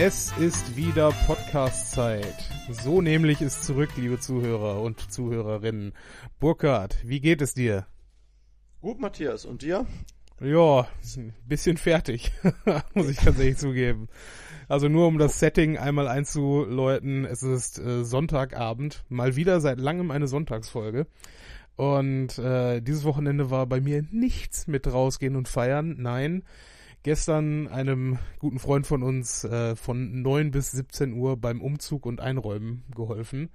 Es ist wieder Podcast-Zeit. So nämlich ist zurück, liebe Zuhörer und Zuhörerinnen. Burkhard, wie geht es dir? Gut, Matthias. Und dir? Ja, ein bisschen fertig, muss ich ehrlich zugeben. Also nur um das Setting einmal einzuläuten, es ist äh, Sonntagabend, mal wieder seit langem eine Sonntagsfolge. Und äh, dieses Wochenende war bei mir nichts mit rausgehen und feiern. Nein, gestern einem guten Freund von uns äh, von 9 bis 17 Uhr beim Umzug und Einräumen geholfen.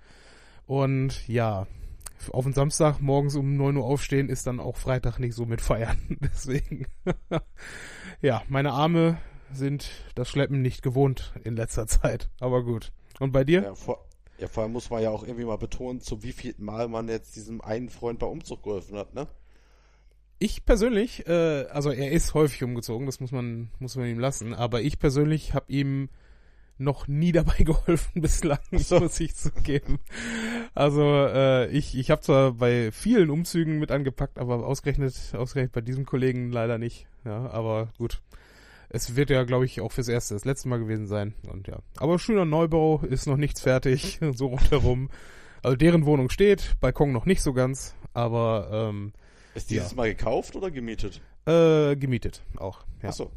Und ja, auf den Samstag morgens um 9 Uhr aufstehen ist dann auch Freitag nicht so mit feiern. Deswegen, ja, meine Arme sind das Schleppen nicht gewohnt in letzter Zeit. Aber gut. Und bei dir? Ja, vor, ja, vor allem muss man ja auch irgendwie mal betonen, zu wie viel Mal man jetzt diesem einen Freund bei Umzug geholfen hat, ne? Ich persönlich, äh, also er ist häufig umgezogen, das muss man, muss man ihm lassen, aber ich persönlich habe ihm noch nie dabei geholfen bislang, so. muss ich zugeben. Also äh, ich, ich habe zwar bei vielen Umzügen mit angepackt, aber ausgerechnet, ausgerechnet bei diesem Kollegen leider nicht. Ja, aber gut. Es wird ja, glaube ich, auch fürs erste das letzte Mal gewesen sein. Und ja. Aber schöner Neubau, ist noch nichts fertig, so rundherum. Also deren Wohnung steht, Balkon noch nicht so ganz, aber ähm, Ist dieses Ja. Mal gekauft oder gemietet? äh, gemietet auch. Ja. Achso.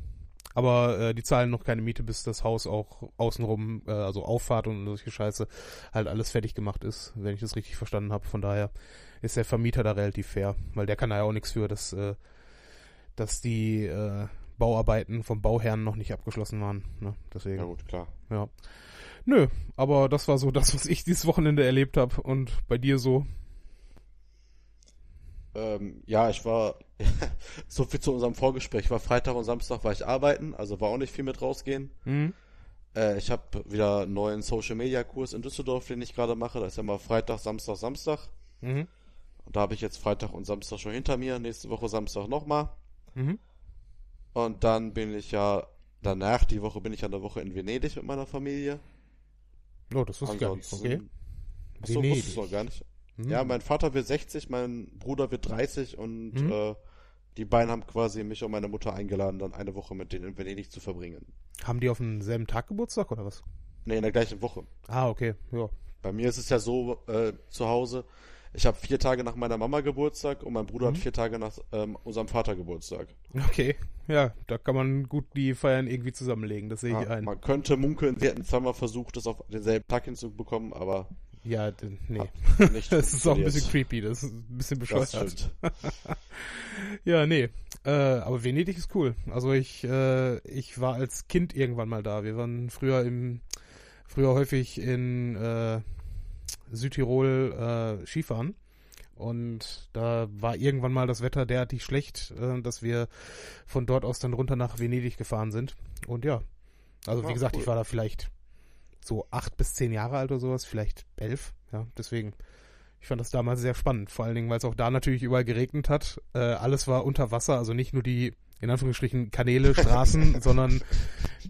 Aber äh, die zahlen noch keine Miete, bis das Haus auch außenrum, äh, also Auffahrt und solche Scheiße, halt alles fertig gemacht ist, wenn ich das richtig verstanden habe. Von daher ist der Vermieter da relativ fair, weil der kann da ja auch nichts für, dass, äh, dass die äh, Bauarbeiten vom Bauherrn noch nicht abgeschlossen waren. Ne? Deswegen. Ja gut, klar. Ja. Nö, aber das war so das, was ich dieses Wochenende erlebt habe. Und bei dir so? Ähm, ja, ich war, so viel zu unserem Vorgespräch. Ich war Freitag und Samstag war ich arbeiten, also war auch nicht viel mit rausgehen. Hm? Äh, ich habe wieder einen neuen Social Media Kurs in Düsseldorf, den ich gerade mache. Das ist ja mal Freitag, Samstag, Samstag. Mhm. Und da habe ich jetzt Freitag und Samstag schon hinter mir. Nächste Woche Samstag nochmal. Mhm. Und dann bin ich ja danach, die Woche bin ich an der Woche in Venedig mit meiner Familie. Oh, das wusste ich gar nicht. Okay. Achso, Venedig. wusstest du noch gar nicht. Hm. Ja, mein Vater wird 60, mein Bruder wird 30 und Mhm. äh, die beiden haben quasi mich und meine Mutter eingeladen, dann eine Woche mit denen in Venedig zu verbringen. Haben die auf demselben Tag Geburtstag oder was? Nee, in der gleichen Woche. Ah, okay. Ja. Bei mir ist es ja so äh, zu Hause, ich habe vier Tage nach meiner Mama Geburtstag und mein Bruder Mhm. hat vier Tage nach ähm, unserem Vater Geburtstag. Okay, ja, da kann man gut die Feiern irgendwie zusammenlegen, das sehe ich Ja, ein. man könnte munkeln, wir hätten zweimal versucht, das auf denselben Tag hinzubekommen, aber Ja, nee. Das ist auch ein bisschen creepy, das ist ein bisschen bescheuert. Ja, nee. Äh, aber Venedig ist cool. Also ich, äh, ich war als Kind irgendwann mal da. Wir waren früher im, früher häufig in äh, Südtirol äh, Skifahren. Und da war irgendwann mal das Wetter derartig schlecht, äh, dass wir von dort aus dann runter nach Venedig gefahren sind. Und ja, also wie Ah, gesagt, cool. ich war da vielleicht so acht bis zehn Jahre alt oder sowas, vielleicht elf. Ja, deswegen. Ich fand das damals sehr spannend, vor allen Dingen, weil es auch da natürlich überall geregnet hat. Äh, alles war unter Wasser, also nicht nur die, in Anführungsstrichen, Kanäle, Straßen, sondern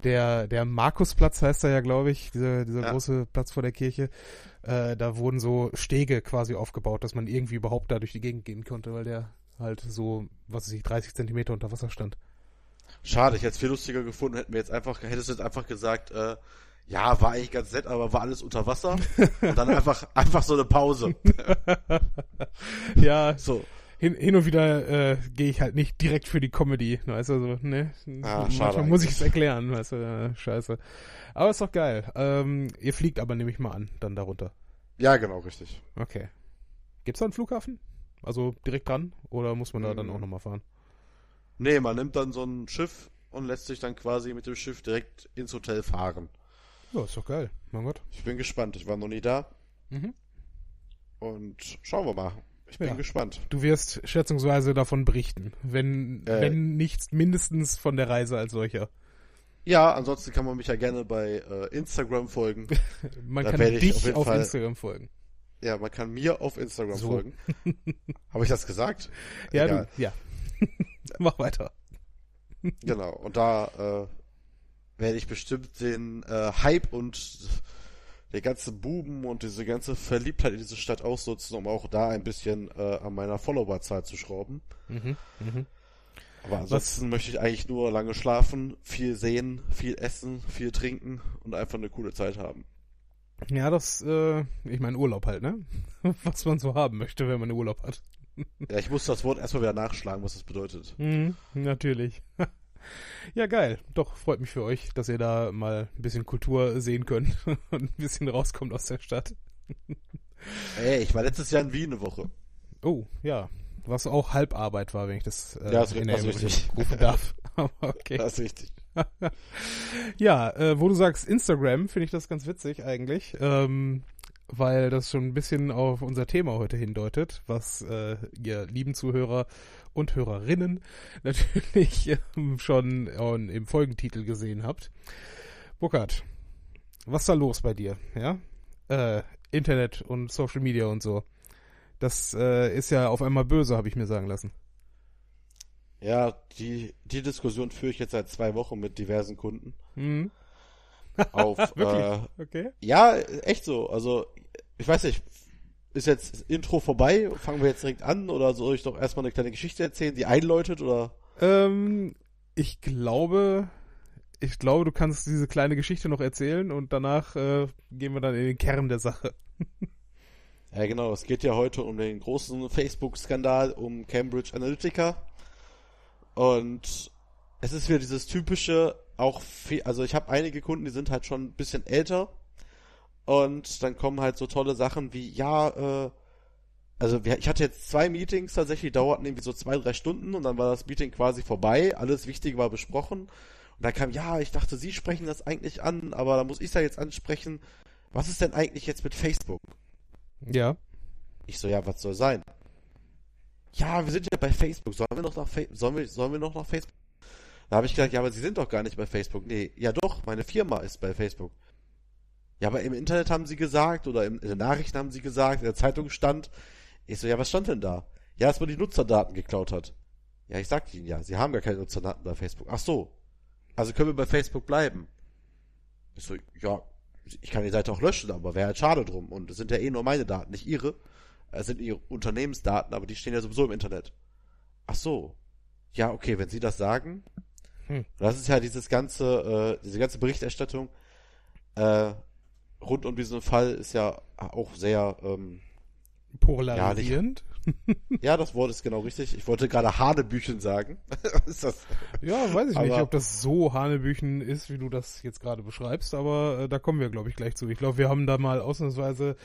der, der Markusplatz heißt er ja, glaube ich, dieser, dieser Ja. große Platz vor der Kirche. Äh, da wurden so Stege quasi aufgebaut, dass man irgendwie überhaupt da durch die Gegend gehen konnte, weil der halt so, was weiß ich, 30 Zentimeter unter Wasser stand. Schade, ich hätte es viel lustiger gefunden, hätten wir jetzt einfach, hättest du jetzt einfach gesagt, äh, ja, war eigentlich ganz nett, aber war alles unter Wasser. Und dann einfach, einfach so eine Pause. Ja, So. hin, hin und wieder äh, gehe ich halt nicht direkt für die Comedy. Weißt du, so, ne? Ah, Manchmal schade muss ich es erklären, weißt du, äh, scheiße. Aber ist doch geil. Ähm, ihr fliegt aber, nehme ich mal an, dann darunter. Ja, genau, richtig. Okay. Gibt's da einen Flughafen? Also direkt dran? Oder muss man da dann Mm. auch nochmal fahren? Nee, man nimmt dann so ein Schiff und lässt sich dann quasi mit dem Schiff direkt ins Hotel fahren. Ja, ist doch geil. Mein Gott. Ich bin gespannt, ich war noch nie da Mhm. und schauen wir mal. Ich bin Ja. gespannt. Du wirst schätzungsweise davon berichten. Wenn, Äh. wenn nicht mindestens von der Reise als solcher. Ja, ansonsten kann man mich ja gerne bei äh, Instagram folgen. Man Da kann dich auf auf Fall- Instagram folgen. Ja, man kann mir auf Instagram So. folgen. Habe ich das gesagt? Ja, Egal. du. Ja. Mach weiter. Genau, und da äh, werde ich bestimmt den äh, Hype und der ganze Buben und diese ganze Verliebtheit in diese Stadt ausnutzen, um auch da ein bisschen äh, an meiner Followerzahl zu schrauben. Mhm. Mhm. Aber ansonsten möchte ich eigentlich nur lange schlafen, viel sehen, viel essen, viel trinken und einfach eine coole Zeit haben. Ja, das, äh, ich meine Urlaub halt, ne? Was man so haben möchte, wenn man Urlaub hat. Ja, ich muss das Wort erstmal wieder nachschlagen, was das bedeutet. Mhm, natürlich. ja, geil. Doch, freut mich für euch, dass ihr da mal ein bisschen Kultur sehen könnt und ein bisschen rauskommt aus der Stadt. Ey, ich war letztes Jahr in Wien eine Woche. Oh, ja. Was auch Halbarbeit war, wenn ich das, äh, ja, das in richtig. rufen darf. okay. Das ist richtig. ja, äh, wo du sagst Instagram, finde ich das ganz witzig eigentlich, ähm, weil das schon ein bisschen auf unser Thema heute hindeutet, was äh, ihr lieben Zuhörer und Hörerinnen natürlich ähm, schon im Folgentitel gesehen habt. Burkhard, was ist da los bei dir? Ja, äh, Internet und Social Media und so. Das äh, ist ja auf einmal böse, habe ich mir sagen lassen. Ja, die, die Diskussion führe ich jetzt seit zwei Wochen mit diversen Kunden. Mhm. Auf, Wirklich? Äh, okay. Ja, echt so. Also, ich weiß nicht, ist jetzt Intro vorbei? Fangen wir jetzt direkt an oder soll ich doch erstmal eine kleine Geschichte erzählen, die einläutet oder? Ähm, ich glaube, ich glaube, du kannst diese kleine Geschichte noch erzählen und danach äh, gehen wir dann in den Kern der Sache. ja, genau. Es geht ja heute um den großen Facebook-Skandal um Cambridge Analytica. Und es ist wieder dieses typische, auch, also ich habe einige Kunden, die sind halt schon ein bisschen älter. Und dann kommen halt so tolle Sachen wie, ja, äh, also ich hatte jetzt zwei Meetings tatsächlich, die dauerten irgendwie so zwei, drei Stunden und dann war das Meeting quasi vorbei, alles Wichtige war besprochen. Und dann kam, ja, ich dachte, Sie sprechen das eigentlich an, aber da muss ich ja jetzt ansprechen. Was ist denn eigentlich jetzt mit Facebook? Ja. Ich so, ja, was soll sein? ja, wir sind ja bei Facebook, sollen wir noch nach, Fa sollen wir, sollen wir noch nach Facebook? Da habe ich gesagt, ja, aber Sie sind doch gar nicht bei Facebook. Nee, ja doch, meine Firma ist bei Facebook. Ja, aber im Internet haben Sie gesagt, oder in, den Nachrichten haben Sie gesagt, in der Zeitung stand. Ich so, ja, was stand denn da? Ja, dass man die Nutzerdaten geklaut hat. Ja, ich sagte Ihnen ja, Sie haben gar keine Nutzerdaten bei Facebook. Ach so. Also können wir bei Facebook bleiben. Ich so, ja, ich kann die Seite auch löschen, aber wäre halt schade drum. Und es sind ja eh nur meine Daten, nicht Ihre. Es sind ihre Unternehmensdaten, aber die stehen ja sowieso im Internet. Ach so. Ja, okay, wenn Sie das sagen. Hm. Das ist ja dieses ganze, äh, diese ganze Berichterstattung äh, rund um diesen Fall ist ja auch sehr ähm, polarisierend. Ja, ja, das Wort ist genau richtig. Ich wollte gerade Hanebüchen sagen. ist das? Ja, weiß ich aber, nicht, ob das so Hanebüchen ist, wie du das jetzt gerade beschreibst, aber äh, da kommen wir, glaube ich, gleich zu. Ich glaube, wir haben da mal ausnahmsweise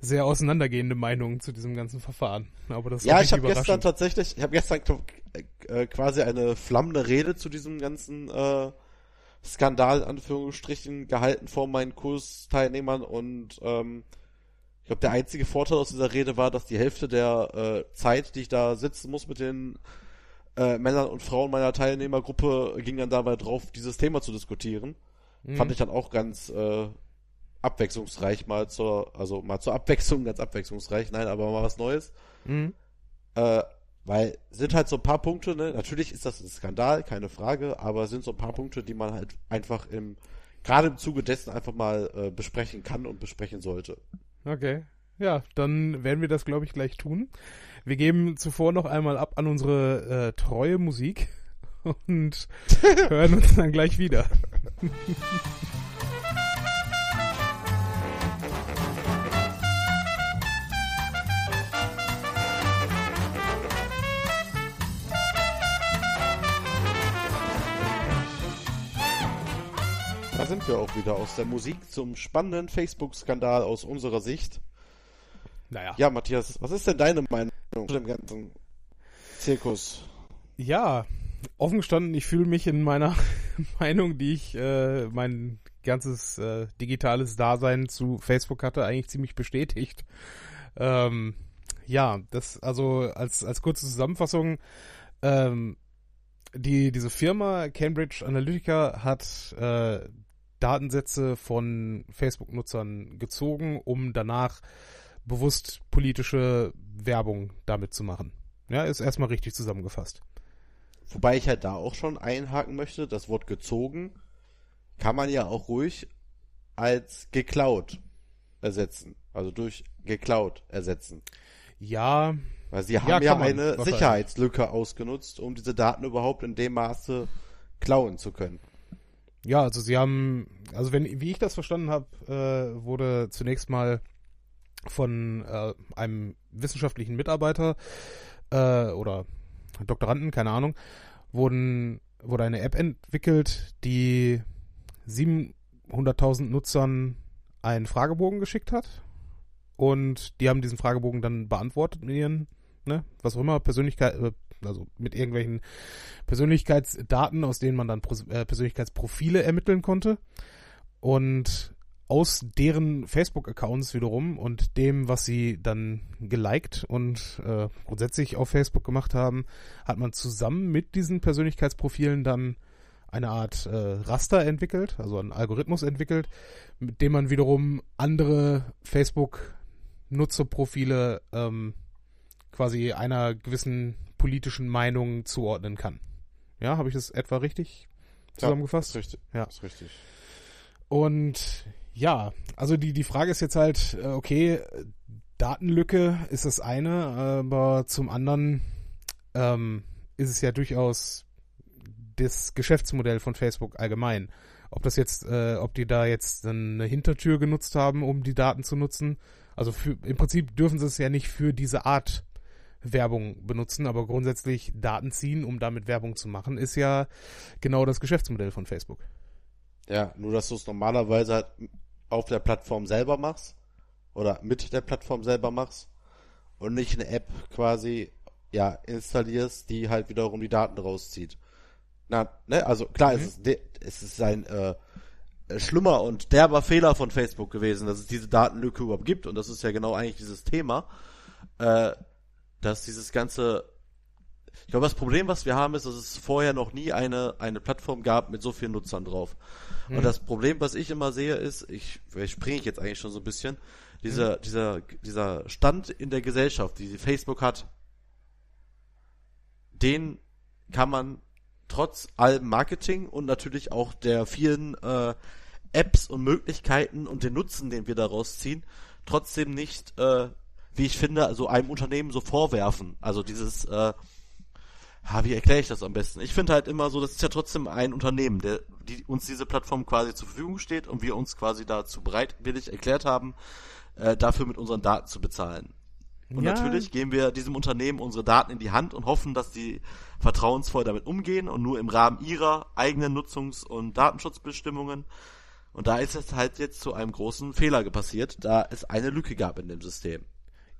sehr auseinandergehende Meinungen zu diesem ganzen Verfahren. Aber das ja, ich habe gestern tatsächlich, ich habe gestern äh, quasi eine flammende Rede zu diesem ganzen äh, Skandal, Anführungsstrichen, gehalten vor meinen Kursteilnehmern und ähm, ich glaube, der einzige Vorteil aus dieser Rede war, dass die Hälfte der äh, Zeit, die ich da sitzen muss mit den äh, Männern und Frauen meiner Teilnehmergruppe, ging dann dabei drauf, dieses Thema zu diskutieren. Mhm. Fand ich dann auch ganz äh, abwechslungsreich mal zur, also mal zur Abwechslung, ganz abwechslungsreich, nein, aber mal was Neues. Mhm. Äh, weil sind halt so ein paar Punkte, ne? Natürlich ist das ein Skandal, keine Frage, aber sind so ein paar Punkte, die man halt einfach im, gerade im Zuge dessen einfach mal äh, besprechen kann und besprechen sollte. Okay. Ja, dann werden wir das, glaube ich, gleich tun. Wir geben zuvor noch einmal ab an unsere äh, treue Musik und hören uns dann gleich wieder. Wir auch wieder aus der Musik zum spannenden Facebook-Skandal aus unserer Sicht. Naja. Ja, Matthias, was ist denn deine Meinung zu dem ganzen Zirkus? Ja, offen gestanden, ich fühle mich in meiner Meinung, die ich äh, mein ganzes äh, digitales Dasein zu Facebook hatte, eigentlich ziemlich bestätigt. Ähm, ja, das also als als kurze Zusammenfassung. Ähm, die diese Firma Cambridge Analytica hat äh, Datensätze von Facebook-Nutzern gezogen, um danach bewusst politische Werbung damit zu machen. Ja, ist erstmal richtig zusammengefasst. Wobei ich halt da auch schon einhaken möchte, das Wort gezogen kann man ja auch ruhig als geklaut ersetzen. Also durch geklaut ersetzen. Ja, Weil sie haben Ja, ja, eine. Sicherheitslücke ausgenutzt, um diese Daten überhaupt in dem Maße klauen zu können. Ja, also sie haben, also wenn, wie ich das verstanden habe, äh, wurde zunächst mal von äh, einem wissenschaftlichen Mitarbeiter äh, oder Doktoranden, keine Ahnung, wurden, wurde eine App entwickelt, die 700.000 Nutzern einen Fragebogen geschickt hat. Und die haben diesen Fragebogen dann beantwortet mit ihren, ne, was auch immer, Persönlichkeit, äh, also mit irgendwelchen Persönlichkeitsdaten, aus denen man dann äh, Persönlichkeitsprofile ermitteln konnte. Und aus deren Facebook-Accounts wiederum und dem, was sie dann geliked und äh, grundsätzlich auf Facebook gemacht haben, hat man zusammen mit diesen Persönlichkeitsprofilen dann eine Art äh, Raster entwickelt, also einen Algorithmus entwickelt, mit dem man wiederum andere Facebook-Nutzerprofile ähm, quasi einer gewissen politischen Meinung zuordnen kann. Ja, habe ich das etwa richtig zusammengefasst? Ja, ist richtig. Ja. Ist richtig. Und ja, also die, die Frage ist jetzt halt, äh, okay, Datenlücke ist das eine, aber zum anderen ähm, ist es ja durchaus das Geschäftsmodell von Facebook allgemein. Ob das jetzt, äh, ob die da jetzt eine Hintertür genutzt haben, um die Daten zu nutzen. Also für, im Prinzip dürfen sie es ja nicht für diese Art Werbung benutzen, aber grundsätzlich Daten ziehen, um damit Werbung zu machen, ist ja genau das Geschäftsmodell von Facebook. Ja, nur dass du es normalerweise halt auf der Plattform selber machst oder mit der Plattform selber machst und nicht eine App quasi ja installierst, die halt wiederum die Daten rauszieht. Na, ne, also klar, Mhm. es ist es ist ein äh, schlimmer und derber Fehler von Facebook gewesen, dass es diese Datenlücke überhaupt gibt und das ist ja genau eigentlich dieses Thema, äh, dass dieses ganze ich glaube, das Problem, was wir haben, ist, dass es vorher noch nie eine, eine Plattform gab mit so vielen Nutzern drauf. Und das Problem, was ich immer sehe, ist, ich, vielleicht springe ich jetzt eigentlich schon so ein bisschen, dieser, dieser, dieser Stand in der Gesellschaft, die Facebook hat, den kann man trotz allem Marketing und natürlich auch der vielen äh, Apps und Möglichkeiten und den Nutzen, den wir daraus ziehen, trotzdem nicht, äh, wie ich finde, also einem Unternehmen so vorwerfen. Also dieses, äh, ha, wie erkläre ich das am besten? Ich finde halt immer so, das ist ja trotzdem ein Unternehmen, der die, uns diese Plattform quasi zur Verfügung steht und wir uns quasi dazu bereitwillig erklärt haben, äh, dafür mit unseren Daten zu bezahlen. Und Ja. natürlich geben wir diesem Unternehmen unsere Daten in die Hand und hoffen, dass die vertrauensvoll damit umgehen und nur im Rahmen ihrer eigenen Nutzungs- und Datenschutzbestimmungen. Und da ist es halt jetzt zu einem großen Fehler passiert, da es eine Lücke gab in dem System.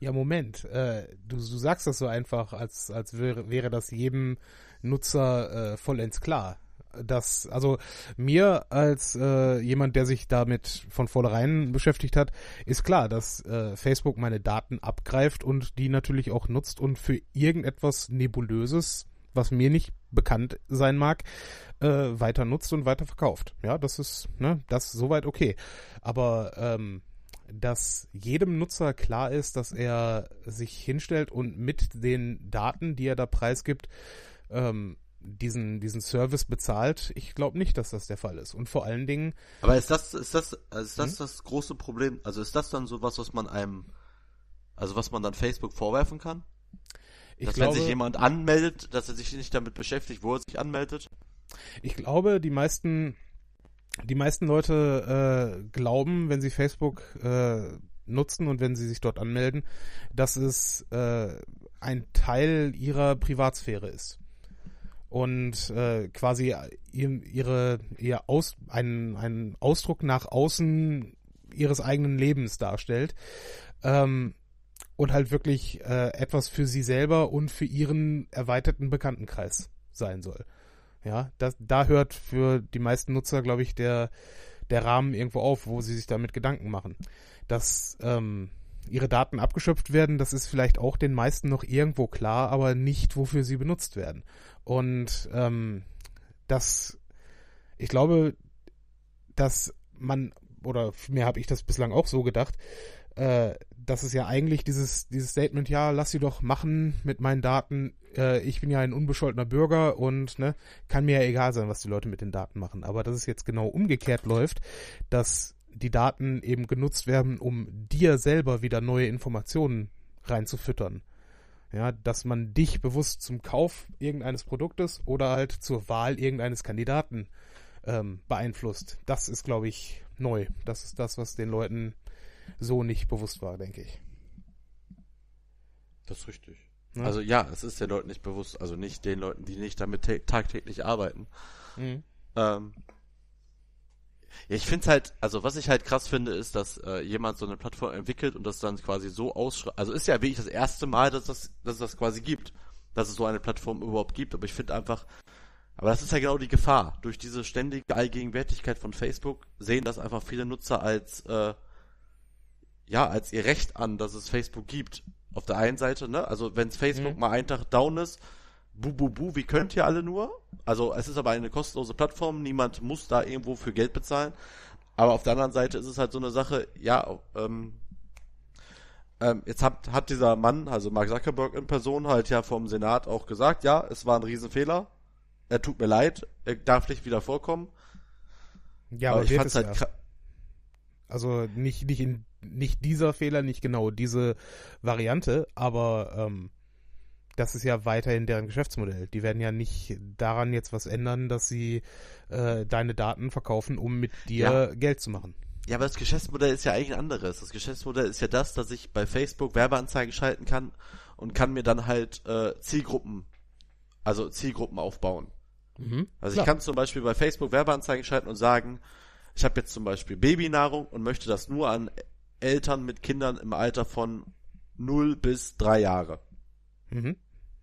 Ja, Moment. Äh, du, du sagst das so einfach, als, als wäre, wäre das jedem Nutzer äh, vollends klar. Das, also mir als äh, jemand, der sich damit von vornherein beschäftigt hat, ist klar, dass äh, Facebook meine Daten abgreift und die natürlich auch nutzt und für irgendetwas Nebulöses, was mir nicht bekannt sein mag, äh, weiter nutzt und weiter verkauft. Ja, das ist, ne, das ist soweit okay. Aber ähm, dass jedem Nutzer klar ist, dass er sich hinstellt und mit den Daten, die er da preisgibt, ähm, diesen, diesen Service bezahlt. Ich glaube nicht, dass das der Fall ist. Und vor allen Dingen, Aber ist das, ist das, ist Hm? das das große Problem? Also ist das dann so was, was man einem, also was man dann Facebook vorwerfen kann? ich dass glaube, wenn sich jemand anmeldet, dass er sich nicht damit beschäftigt, wo er sich anmeldet? ich glaube, die meisten, die meisten Leute äh, glauben, wenn sie Facebook äh, nutzen und wenn sie sich dort anmelden, dass es äh, ein Teil ihrer Privatsphäre ist. und äh, quasi ihr, ihre ihr aus einen einen Ausdruck nach außen ihres eigenen Lebens darstellt ähm, und halt wirklich äh, etwas für sie selber und für ihren erweiterten Bekanntenkreis sein soll. Ja, das, da hört für die meisten Nutzer, glaube ich, der der Rahmen irgendwo auf, wo sie sich damit Gedanken machen. Dass ähm, ihre Daten abgeschöpft werden, das ist vielleicht auch den meisten noch irgendwo klar, aber nicht, wofür sie benutzt werden. Und ähm, das, ich glaube, dass man, oder mir habe ich das bislang auch so gedacht, äh, dass es ja eigentlich dieses, dieses Statement, ja, lass sie doch machen mit meinen Daten, äh, ich bin ja ein unbescholtener Bürger und ne, kann mir ja egal sein, was die Leute mit den Daten machen. Aber dass es jetzt genau umgekehrt läuft, dass die Daten eben genutzt werden, um dir selber wieder neue Informationen reinzufüttern. Ja, dass man dich bewusst zum Kauf irgendeines Produktes oder halt zur Wahl irgendeines Kandidaten ähm, beeinflusst. Das ist, glaube ich, neu. Das ist das, was den Leuten so nicht bewusst war, denke ich. Das ist richtig. Ja. Also ja, es ist den Leuten nicht bewusst, also nicht den Leuten, die nicht damit tagtäglich arbeiten. Mhm. Ähm, ja, ich finde es halt, also was ich halt krass finde, ist, dass äh, jemand so eine Plattform entwickelt und das dann quasi so ausschreibt. Also ist ja wirklich das erste Mal, dass das, dass es das quasi gibt, dass es so eine Plattform überhaupt gibt. Aber ich finde einfach, aber das ist ja genau die Gefahr. Durch diese ständige Allgegenwärtigkeit von Facebook sehen das einfach viele Nutzer als äh, ja als ihr Recht an, dass es Facebook gibt. Auf der einen Seite, ne? Also wenn Facebook mhm. mal einen Tag down ist, bu bu bu, wie könnt ihr alle nur? Also es ist aber eine kostenlose Plattform, niemand muss da irgendwo für Geld bezahlen. Aber auf der anderen Seite ist es halt so eine Sache, ja, ähm, ähm, jetzt hat, hat dieser Mann, also Mark Zuckerberg in Person, halt ja vom Senat auch gesagt, ja, es war ein Riesenfehler. Er tut mir leid, er darf nicht wieder vorkommen. Ja, aber, aber ich fand's halt. Also nicht, nicht in nicht dieser Fehler, nicht genau diese Variante, aber ähm, das ist ja weiterhin deren Geschäftsmodell. Die werden ja nicht daran jetzt was ändern, dass sie äh, deine Daten verkaufen, um mit dir ja. Geld zu machen. Ja, aber das Geschäftsmodell ist ja eigentlich ein anderes. Das Geschäftsmodell ist ja das, dass ich bei Facebook Werbeanzeigen schalten kann und kann mir dann halt äh, Zielgruppen, also Zielgruppen aufbauen. Mhm, also klar. ich kann zum Beispiel bei Facebook Werbeanzeigen schalten und sagen, ich habe jetzt zum Beispiel Babynahrung und möchte das nur an Eltern mit Kindern im Alter von 0 bis 3 Jahre. Mhm.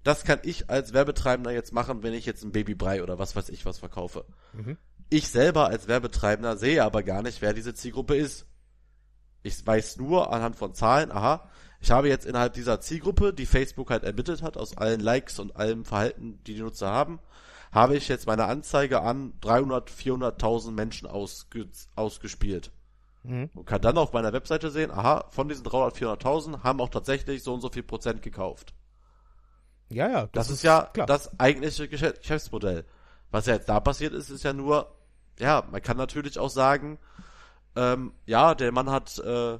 Das kann ich als Werbetreibender jetzt machen, wenn ich jetzt ein Babybrei oder was weiß ich was verkaufe. Mhm. Ich selber als Werbetreibender sehe aber gar nicht, wer diese Zielgruppe ist. Ich weiß nur anhand von Zahlen, aha, ich habe jetzt innerhalb dieser Zielgruppe, die Facebook halt ermittelt hat, aus allen Likes und allem Verhalten, die die Nutzer haben, habe ich jetzt meine Anzeige an 300, 400.000 Menschen ausge ausgespielt. Mhm. Und kann dann auf meiner Webseite sehen, aha, von diesen 300, 400.000 haben auch tatsächlich so und so viel Prozent gekauft. Ja, ja. Das, das ist, ja klar. das eigentliche Geschäftsmodell. Was ja jetzt da passiert ist, ist ja nur, ja, man kann natürlich auch sagen, ähm, ja, der Mann hat äh,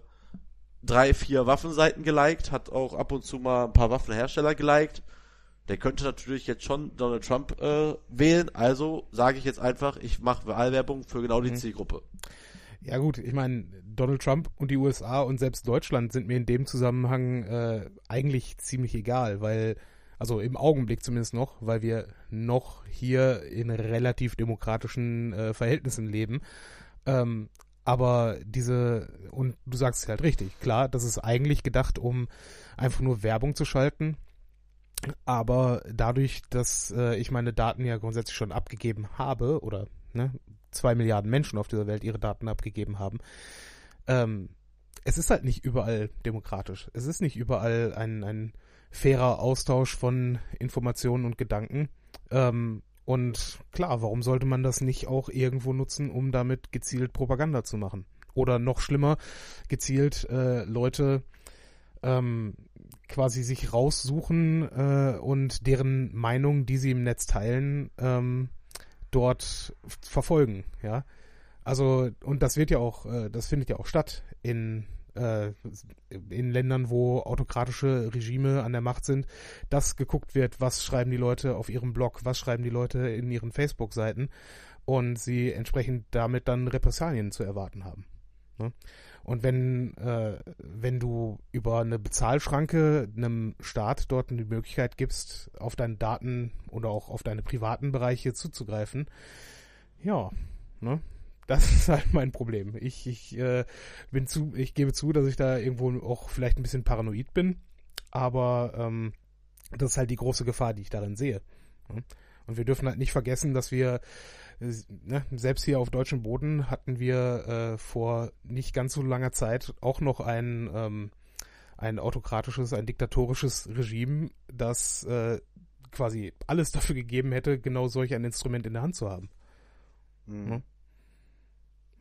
drei, vier Waffenseiten geliked, hat auch ab und zu mal ein paar Waffenhersteller geliked. Der könnte natürlich jetzt schon Donald Trump äh, wählen, also sage ich jetzt einfach, ich mache Wahlwerbung für genau die mhm. Zielgruppe. Ja gut, ich meine, Donald Trump und die USA und selbst Deutschland sind mir in dem Zusammenhang äh, eigentlich ziemlich egal, weil also im Augenblick zumindest noch, weil wir noch hier in relativ demokratischen äh, Verhältnissen leben. Ähm, aber diese, und du sagst es halt richtig, klar, das ist eigentlich gedacht, um einfach nur Werbung zu schalten. Aber dadurch, dass äh, ich meine Daten ja grundsätzlich schon abgegeben habe, oder ne, zwei Milliarden Menschen auf dieser Welt ihre Daten abgegeben haben, ähm, es ist halt nicht überall demokratisch. Es ist nicht überall ein, ein fairer Austausch von Informationen und Gedanken. Ähm, und klar, warum sollte man das nicht auch irgendwo nutzen, um damit gezielt Propaganda zu machen? Oder noch schlimmer, gezielt äh, Leute ähm, quasi sich raussuchen äh, und deren Meinung, die sie im Netz teilen, ähm, dort verfolgen, ja. Also, und das wird ja auch, äh, das findet ja auch statt in äh, in Ländern, wo autokratische Regime an der Macht sind, dass geguckt wird, was schreiben die Leute auf ihrem Blog, was schreiben die Leute in ihren Facebook-Seiten und sie entsprechend damit dann Repressalien zu erwarten haben. Ne? Und wenn, äh, wenn du über eine Bezahlschranke einem Staat dort die Möglichkeit gibst, auf deine Daten oder auch auf deine privaten Bereiche zuzugreifen, ja, ne, das ist halt mein Problem. Ich, ich äh, bin zu, ich gebe zu, dass ich da irgendwo auch vielleicht ein bisschen paranoid bin, aber ähm, das ist halt die große Gefahr, die ich darin sehe. Und wir dürfen halt nicht vergessen, dass wir ne, selbst hier auf deutschem Boden hatten wir äh, vor nicht ganz so langer Zeit auch noch ein ähm, ein autokratisches, ein diktatorisches Regime, das äh, quasi alles dafür gegeben hätte, genau solch ein Instrument in der Hand zu haben. Mhm.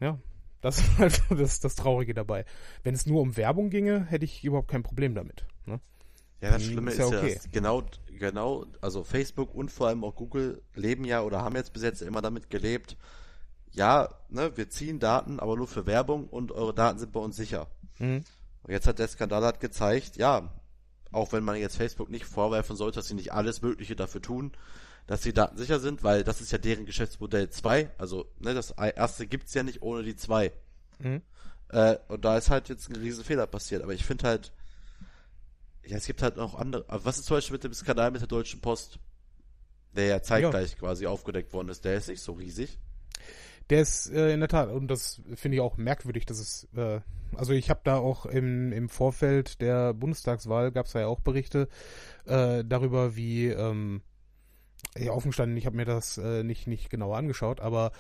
Ja, das ist halt das, das Traurige dabei. Wenn es nur um Werbung ginge, hätte ich überhaupt kein Problem damit. Ne? Ja, das Schlimme ist ja, okay. ja genau, genau, also Facebook und vor allem auch Google leben ja oder haben jetzt bis jetzt immer damit gelebt, ja, ne, wir ziehen Daten, aber nur für Werbung und eure Daten sind bei uns sicher. Mhm. Und jetzt hat der Skandal hat gezeigt, ja, auch wenn man jetzt Facebook nicht vorwerfen sollte, dass sie nicht alles Mögliche dafür tun, dass die Daten sicher sind, weil das ist ja deren Geschäftsmodell 2. Also, ne, das erste gibt's ja nicht ohne die 2. Mhm. Äh, und da ist halt jetzt ein riesen Fehler passiert. Aber ich finde halt, ja, es gibt halt noch andere. Aber was ist zum Beispiel mit dem Skandal mit der Deutschen Post? Der ja zeitgleich ja. quasi aufgedeckt worden ist. Der ist nicht so riesig. Der ist äh, in der Tat, und das finde ich auch merkwürdig, dass es, äh, also ich habe da auch im, im Vorfeld der Bundestagswahl, gab es ja auch Berichte äh, darüber, wie ähm, ja, aufgestanden, ich habe mir das äh, nicht, nicht genauer angeschaut, aber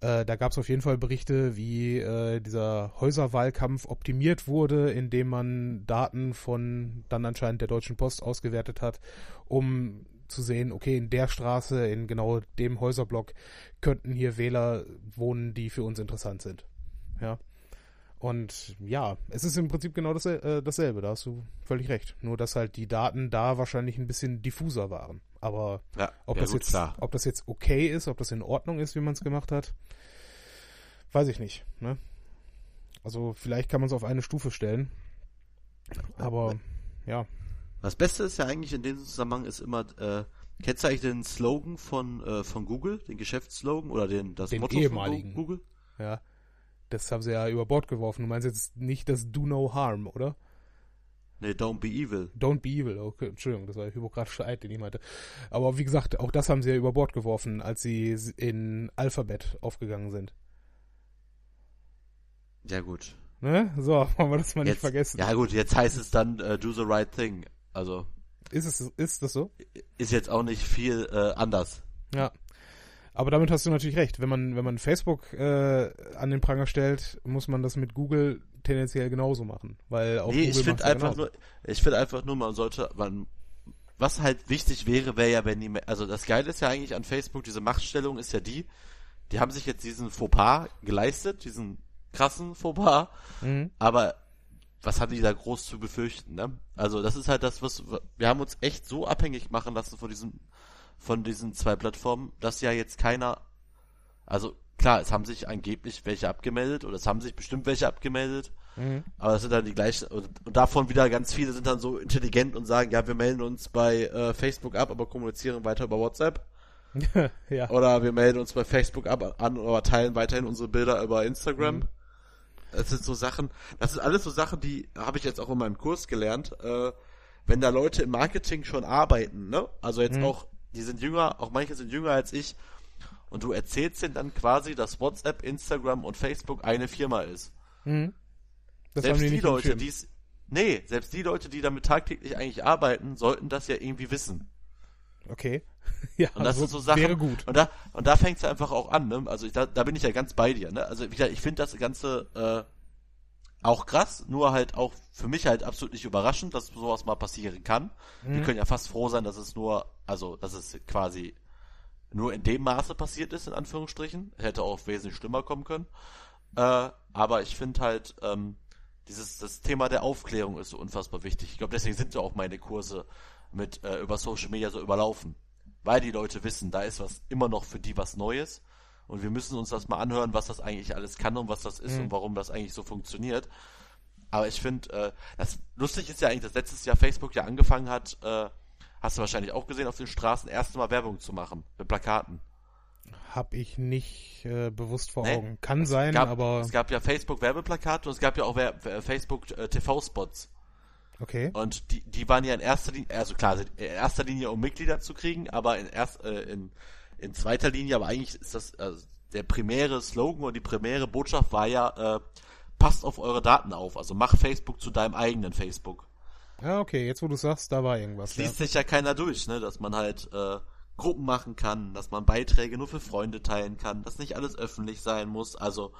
äh, da gab es auf jeden Fall Berichte, wie äh, dieser Häuserwahlkampf optimiert wurde, indem man Daten von dann anscheinend der Deutschen Post ausgewertet hat, um zu sehen, okay, in der Straße, in genau dem Häuserblock könnten hier Wähler wohnen, die für uns interessant sind. Ja. Und ja, es ist im Prinzip genau das, äh, dasselbe, da hast du völlig recht. Nur, dass halt die Daten da wahrscheinlich ein bisschen diffuser waren. Aber ja, ob, ja, das gut, jetzt, ob das jetzt okay ist, ob das in Ordnung ist, wie man es gemacht hat, weiß ich nicht. Ne? Also vielleicht kann man es auf eine Stufe stellen. Aber ja. Das Beste ist ja eigentlich in dem Zusammenhang ist immer, äh, kennst du eigentlich den Slogan von, äh, von Google, den Geschäftsslogan oder den, das den Motto ehemaligen. von Google? Ja. Das haben sie ja über Bord geworfen. Du meinst jetzt nicht das Do No Harm, oder? Nee, Don't Be Evil. Don't Be Evil, okay, Entschuldigung, das war der hypokratische Eid, den ich meinte. Aber wie gesagt, auch das haben sie ja über Bord geworfen, als sie in Alphabet aufgegangen sind. Ja, gut. Ne? So, wollen wir das mal jetzt, nicht vergessen. Ja, gut, jetzt heißt es dann uh, Do the Right Thing. Also. Ist es, ist das so? Ist jetzt auch nicht viel äh, anders. Ja. Aber damit hast du natürlich recht. Wenn man, wenn man Facebook äh, an den Pranger stellt, muss man das mit Google tendenziell genauso machen. Weil auch nee, Google ich finde einfach nur, ich finde einfach nur, man sollte, man, was halt wichtig wäre, wäre ja, wenn die, also das Geile ist ja eigentlich an Facebook, diese Machtstellung ist ja die, die haben sich jetzt diesen Fauxpas geleistet, diesen krassen Fauxpas, mhm. aber was haben die da groß zu befürchten, ne? Also das ist halt das, was, wir haben uns echt so abhängig machen lassen von diesem von diesen zwei Plattformen, dass ja jetzt keiner, also klar, es haben sich angeblich welche abgemeldet oder es haben sich bestimmt welche abgemeldet, mhm. aber es sind dann die gleichen und, und, davon wieder ganz viele sind dann so intelligent und sagen, ja, wir melden uns bei äh, Facebook ab, aber kommunizieren weiter über WhatsApp. ja. Oder wir melden uns bei Facebook ab an oder teilen weiterhin unsere Bilder über Instagram. Mhm. Das sind so Sachen, das sind alles so Sachen, die habe ich jetzt auch in meinem Kurs gelernt. Äh, wenn da Leute im Marketing schon arbeiten, ne? Also jetzt mhm. auch die sind jünger, auch manche sind jünger als ich. Und du erzählst denen dann quasi, dass WhatsApp, Instagram und Facebook eine Firma ist. Mhm. selbst die, die Leute, die es, nee, selbst die Leute, die damit tagtäglich eigentlich arbeiten, sollten das ja irgendwie wissen. Okay. ja, und das also sind so Sachen. Wäre gut. Und da, und da fängt es einfach auch an, ne? Also ich, da, da bin ich ja ganz bei dir, ne? Also wie gesagt, ich finde das Ganze äh, auch krass, nur halt auch für mich halt absolut nicht überraschend, dass sowas mal passieren kann. Mhm. Wir können ja fast froh sein, dass es nur, also dass es quasi nur in dem Maße passiert ist, in Anführungsstrichen. Hätte auch wesentlich schlimmer kommen können. Äh, aber ich finde halt, ähm, dieses das Thema der Aufklärung ist so unfassbar wichtig. Ich glaube, deswegen sind ja auch meine Kurse mit äh, über Social Media so überlaufen. Weil die Leute wissen, da ist was immer noch für die was Neues und wir müssen uns das mal anhören, was das eigentlich alles kann und was das ist mhm. und warum das eigentlich so funktioniert. Aber ich finde, äh, das lustig ist ja eigentlich, dass letztes Jahr Facebook ja angefangen hat, äh, hast du wahrscheinlich auch gesehen, auf den Straßen erste Mal Werbung zu machen, mit Plakaten. Hab ich nicht äh, bewusst vor nee, Augen. Kann sein, gab, aber. Es gab ja Facebook-Werbeplakate und es gab ja auch Facebook-TV-Spots. Äh, okay. Und die, die waren ja in erster Linie, also klar, in erster Linie um Mitglieder zu kriegen, aber in erst, äh, in in zweiter Linie, aber eigentlich ist das also der primäre Slogan und die primäre Botschaft war ja, äh, passt auf eure Daten auf, also mach Facebook zu deinem eigenen Facebook. Ja, okay, jetzt wo du sagst, da war irgendwas. Das liest ja. sich ja keiner durch, ne, dass man halt äh, Gruppen machen kann, dass man Beiträge nur für Freunde teilen kann, dass nicht alles öffentlich sein muss. Also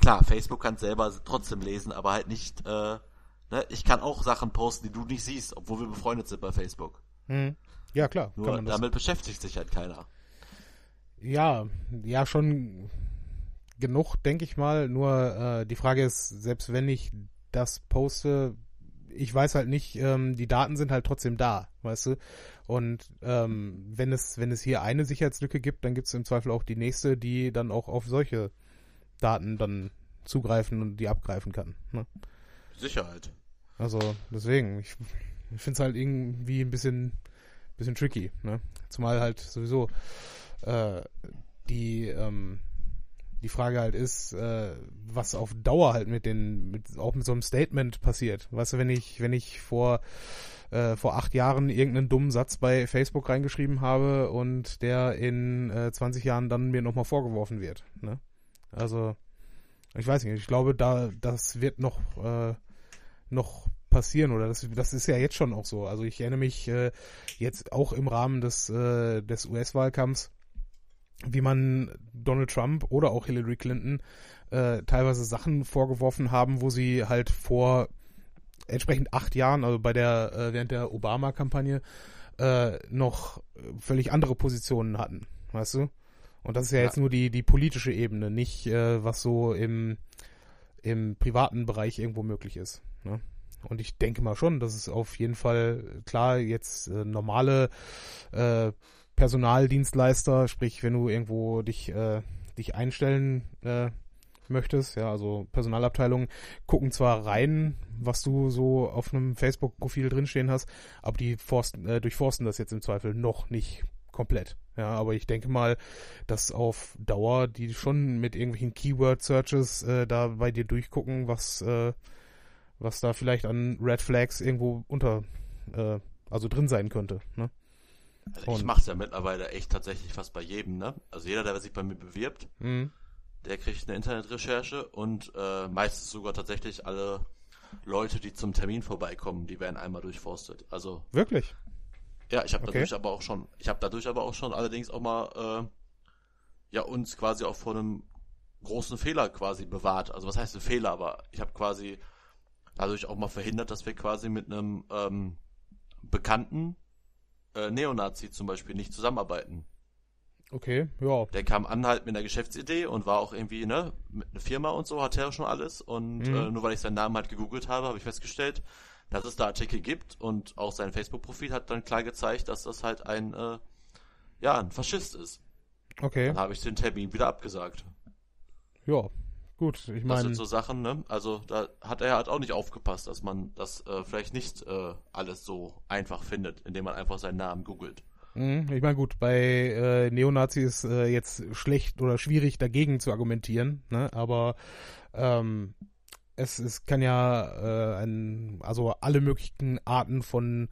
klar, Facebook kann selber trotzdem lesen, aber halt nicht. Äh, ne, ich kann auch Sachen posten, die du nicht siehst, obwohl wir befreundet sind bei Facebook. Hm. Ja, klar. Nur damit beschäftigt sich halt keiner. Ja, ja, schon genug, denke ich mal. Nur äh, die Frage ist, selbst wenn ich das poste, ich weiß halt nicht, ähm, die Daten sind halt trotzdem da, weißt du? Und ähm, wenn es, wenn es hier eine Sicherheitslücke gibt, dann gibt es im Zweifel auch die nächste, die dann auch auf solche Daten dann zugreifen und die abgreifen kann. Ne? Sicherheit. Also deswegen, ich ich finde es halt irgendwie ein bisschen, bisschen tricky, ne? Zumal halt sowieso äh, die, ähm, die Frage halt ist, äh, was auf Dauer halt mit den, mit, auch mit so einem Statement passiert. Weißt du, wenn ich, wenn ich vor äh, vor acht Jahren irgendeinen dummen Satz bei Facebook reingeschrieben habe und der in äh, 20 Jahren dann mir nochmal vorgeworfen wird. Ne? Also, ich weiß nicht, ich glaube, da das wird noch, äh, noch passieren oder das, das ist ja jetzt schon auch so. Also ich erinnere mich äh, jetzt auch im Rahmen des, äh, des US-Wahlkampfs, wie man Donald Trump oder auch Hillary Clinton äh, teilweise Sachen vorgeworfen haben, wo sie halt vor entsprechend acht Jahren, also bei der, äh, während der Obama-Kampagne, äh, noch völlig andere Positionen hatten, weißt du? Und das ist ja, ja. jetzt nur die, die politische Ebene, nicht äh, was so im, im privaten Bereich irgendwo möglich ist. Ne? Und ich denke mal schon, dass es auf jeden Fall, klar, jetzt äh, normale äh, Personaldienstleister, sprich, wenn du irgendwo dich, äh, dich einstellen äh, möchtest. Ja, also Personalabteilungen gucken zwar rein, was du so auf einem Facebook-Profil drinstehen hast, aber die forsten, äh, durchforsten das jetzt im Zweifel noch nicht komplett. Ja, aber ich denke mal, dass auf Dauer die schon mit irgendwelchen Keyword-Searches äh, da bei dir durchgucken, was, äh, was da vielleicht an Red Flags irgendwo unter, äh, also drin sein könnte. Ne? Also ich mache es ja mittlerweile echt tatsächlich fast bei jedem, ne? Also jeder, der sich bei mir bewirbt, mhm der kriegt eine Internetrecherche und äh, meistens sogar tatsächlich alle Leute, die zum Termin vorbeikommen, die werden einmal durchforstet. Also wirklich? Ja, ich habe okay. dadurch aber auch schon, ich habe dadurch aber auch schon allerdings auch mal äh, ja uns quasi auch vor einem großen Fehler quasi bewahrt. Also was heißt ein Fehler, aber ich habe quasi dadurch auch mal verhindert, dass wir quasi mit einem ähm, bekannten äh, Neonazi zum Beispiel nicht zusammenarbeiten. Okay, ja. Der kam an halt mit einer Geschäftsidee und war auch irgendwie, ne, mit einer Firma und so, hatte er schon alles. Und mhm. äh, nur weil ich seinen Namen halt gegoogelt habe, habe ich festgestellt, dass es da Artikel gibt und auch sein Facebook-Profil hat dann klar gezeigt, dass das halt ein, äh, ja, ein Faschist ist. Okay. Dann habe ich den Termin wieder abgesagt. Ja, gut, ich meine. Das sind so Sachen, ne? Also da hat er halt auch nicht aufgepasst, dass man das äh, vielleicht nicht äh, alles so einfach findet, indem man einfach seinen Namen googelt. Mhm, ich meine, gut, bei äh, Neonazis äh, jetzt schlecht oder schwierig dagegen zu argumentieren, ne? aber ähm, es, es kann ja äh, ein, also alle möglichen Arten von,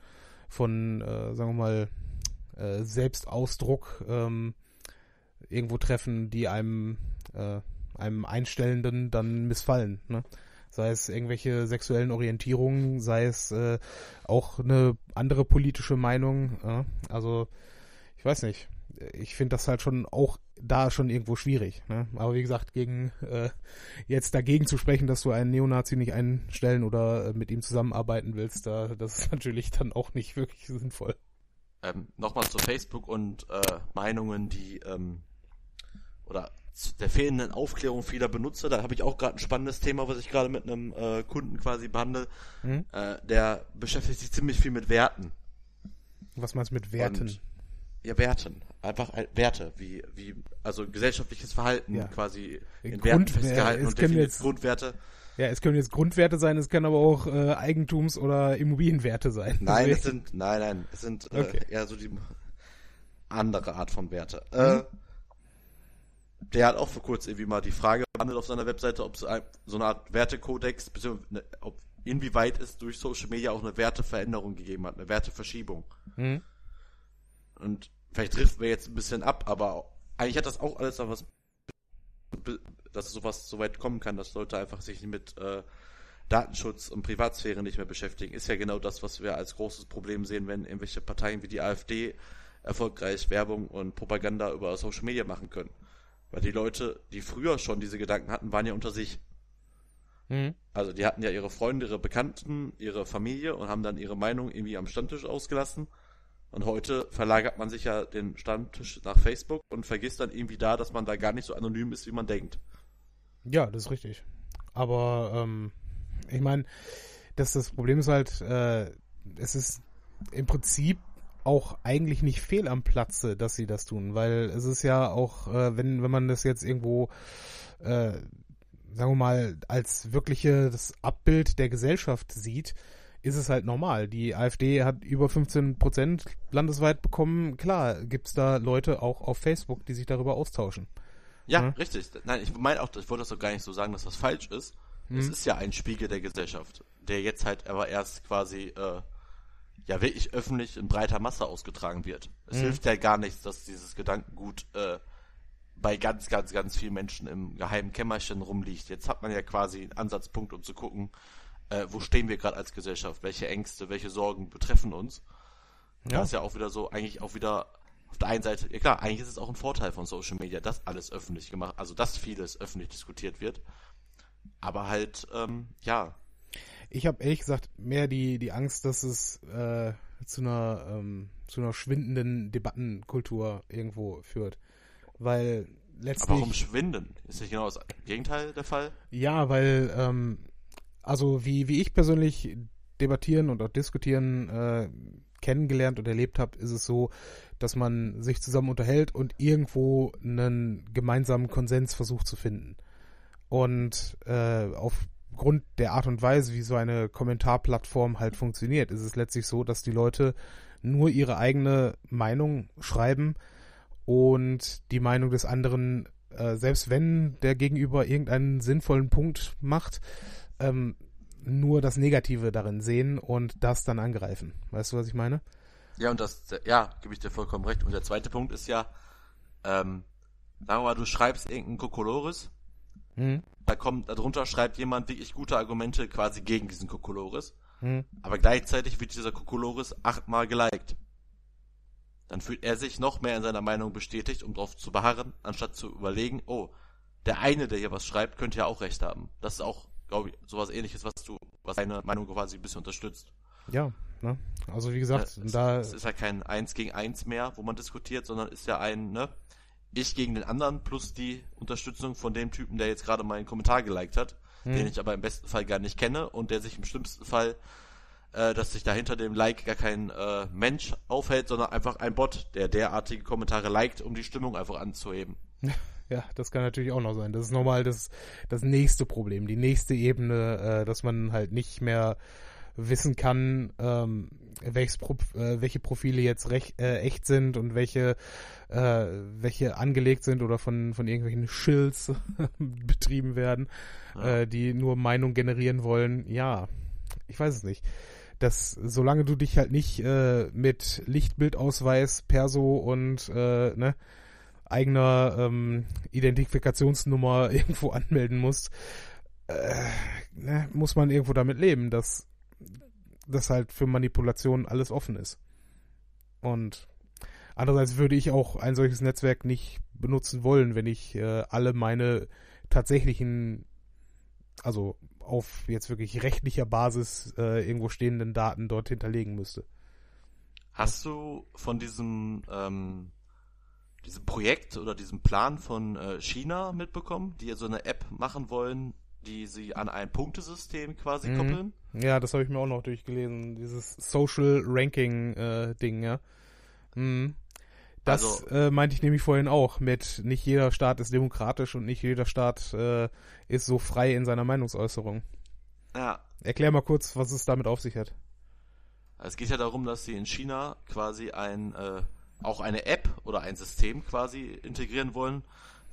von äh, sagen wir mal, äh, Selbstausdruck ähm, irgendwo treffen, die einem, äh, einem Einstellenden dann missfallen. Ne? sei es irgendwelche sexuellen Orientierungen, sei es äh, auch eine andere politische Meinung. Äh, also ich weiß nicht. Ich finde das halt schon auch da schon irgendwo schwierig. Ne? Aber wie gesagt, gegen äh, jetzt dagegen zu sprechen, dass du einen Neonazi nicht einstellen oder äh, mit ihm zusammenarbeiten willst, da, das ist natürlich dann auch nicht wirklich sinnvoll. Ähm, Nochmal zu Facebook und äh, Meinungen, die ähm, oder der fehlenden Aufklärung vieler Benutzer. Da habe ich auch gerade ein spannendes Thema, was ich gerade mit einem äh, Kunden quasi behandle. Mhm. Äh, der beschäftigt sich ziemlich viel mit Werten. Was meinst du mit Werten? Und, ja, Werten. Einfach Werte, wie, wie, also gesellschaftliches Verhalten ja. quasi in Grund, Werten festgehalten und definiert jetzt, Grundwerte. Ja, es können jetzt Grundwerte sein, es können aber auch äh, Eigentums- oder Immobilienwerte sein. Nein, es sind, nein, nein, es sind äh, okay. eher so die andere Art von Werte. Mhm. Äh, der hat auch vor kurzem irgendwie mal die Frage behandelt auf seiner Webseite, ob es so eine Art Wertekodex, beziehungsweise ne, ob inwieweit es durch Social Media auch eine Werteveränderung gegeben hat, eine Werteverschiebung. Mhm. Und vielleicht trifft wir jetzt ein bisschen ab, aber eigentlich hat das auch alles noch was, dass sowas so weit kommen kann, dass Leute einfach sich mit äh, Datenschutz und Privatsphäre nicht mehr beschäftigen. Ist ja genau das, was wir als großes Problem sehen, wenn irgendwelche Parteien wie die AfD erfolgreich Werbung und Propaganda über Social Media machen können. Weil die Leute, die früher schon diese Gedanken hatten, waren ja unter sich. Mhm. Also die hatten ja ihre Freunde, ihre Bekannten, ihre Familie und haben dann ihre Meinung irgendwie am Stammtisch ausgelassen. Und heute verlagert man sich ja den Stammtisch nach Facebook und vergisst dann irgendwie da, dass man da gar nicht so anonym ist, wie man denkt. Ja, das ist richtig. Aber ähm, ich meine, das, das Problem ist halt, äh, es ist im Prinzip auch eigentlich nicht fehl am Platze, dass sie das tun, weil es ist ja auch, äh, wenn, wenn man das jetzt irgendwo, äh, sagen wir mal, als wirkliches Abbild der Gesellschaft sieht, ist es halt normal. Die AfD hat über 15 Prozent landesweit bekommen. Klar, gibt's da Leute auch auf Facebook, die sich darüber austauschen. Ja, ja? richtig. Nein, ich meine auch, ich wollte das doch gar nicht so sagen, dass das falsch ist. Mhm. Es ist ja ein Spiegel der Gesellschaft, der jetzt halt aber erst quasi äh, ja wirklich öffentlich in breiter Masse ausgetragen wird. Es mhm. hilft ja gar nichts, dass dieses Gedankengut äh, bei ganz, ganz, ganz vielen Menschen im geheimen Kämmerchen rumliegt. Jetzt hat man ja quasi einen Ansatzpunkt, um zu gucken, äh, wo stehen wir gerade als Gesellschaft, welche Ängste, welche Sorgen betreffen uns. Ja. Das ist ja auch wieder so, eigentlich auch wieder auf der einen Seite, ja klar, eigentlich ist es auch ein Vorteil von Social Media, dass alles öffentlich gemacht, also dass vieles öffentlich diskutiert wird. Aber halt, ähm, ja. Ich habe ehrlich gesagt mehr die, die Angst, dass es äh, zu einer ähm, zu einer schwindenden Debattenkultur irgendwo führt. Weil letztlich. Aber warum schwinden? Ist nicht genau das Gegenteil der Fall? Ja, weil ähm, also wie, wie ich persönlich debattieren und auch diskutieren äh, kennengelernt und erlebt habe, ist es so, dass man sich zusammen unterhält und irgendwo einen gemeinsamen Konsens versucht zu finden. Und äh, aufgrund der Art und Weise, wie so eine Kommentarplattform halt funktioniert, ist es letztlich so, dass die Leute nur ihre eigene Meinung schreiben und die Meinung des anderen, äh, selbst wenn der Gegenüber irgendeinen sinnvollen Punkt macht, ähm, nur das Negative darin sehen und das dann angreifen. Weißt du, was ich meine? Ja, und das, ja, gebe ich dir vollkommen recht. Und der zweite Punkt ist ja, ähm, sagen wir mal, du schreibst irgendeinen Kokolores, mhm. da kommt, darunter schreibt jemand wirklich gute Argumente quasi gegen diesen Kokolores, mhm. aber gleichzeitig wird dieser Kokolores achtmal geliked. Dann fühlt er sich noch mehr in seiner Meinung bestätigt, um darauf zu beharren, anstatt zu überlegen, oh, der eine, der hier was schreibt, könnte ja auch recht haben. Das ist auch glaube ich, sowas ähnliches, was du, was deine Meinung quasi ein bisschen unterstützt. Ja, ne? Also wie gesagt, ja, es, da. Es ist ja kein Eins gegen Eins mehr, wo man diskutiert, sondern ist ja ein, ne? Ich gegen den anderen plus die Unterstützung von dem Typen, der jetzt gerade meinen Kommentar geliked hat, hm. den ich aber im besten Fall gar nicht kenne und der sich im schlimmsten Fall, äh, dass sich da hinter dem Like gar kein äh, Mensch aufhält, sondern einfach ein Bot, der derartige Kommentare liked, um die Stimmung einfach anzuheben. Ja, das kann natürlich auch noch sein. Das ist nochmal das, das nächste Problem, die nächste Ebene, äh, dass man halt nicht mehr wissen kann, ähm, Pro äh, welche Profile jetzt recht, äh, echt sind und welche, äh, welche angelegt sind oder von, von irgendwelchen Shills betrieben werden, ja. äh, die nur Meinung generieren wollen. Ja, ich weiß es nicht. Das, solange du dich halt nicht äh, mit Lichtbildausweis, Perso und äh, ne, eigener ähm, Identifikationsnummer irgendwo anmelden musst, äh, ne, muss man irgendwo damit leben, dass das halt für Manipulation alles offen ist. Und andererseits würde ich auch ein solches Netzwerk nicht benutzen wollen, wenn ich äh, alle meine tatsächlichen, also auf jetzt wirklich rechtlicher Basis äh, irgendwo stehenden Daten dort hinterlegen müsste. Hast du von diesem ähm, diesem Projekt oder diesem Plan von äh, China mitbekommen, die so eine App machen wollen, die sie an ein Punktesystem quasi mhm. koppeln? Ja, das habe ich mir auch noch durchgelesen. Dieses Social Ranking äh, Ding, ja. Mhm. Das also, äh, meinte ich nämlich vorhin auch mit nicht jeder Staat ist demokratisch und nicht jeder Staat äh, ist so frei in seiner Meinungsäußerung. Ja. Erklär mal kurz, was es damit auf sich hat. Es geht ja darum, dass sie in China quasi ein äh, auch eine App oder ein System quasi integrieren wollen,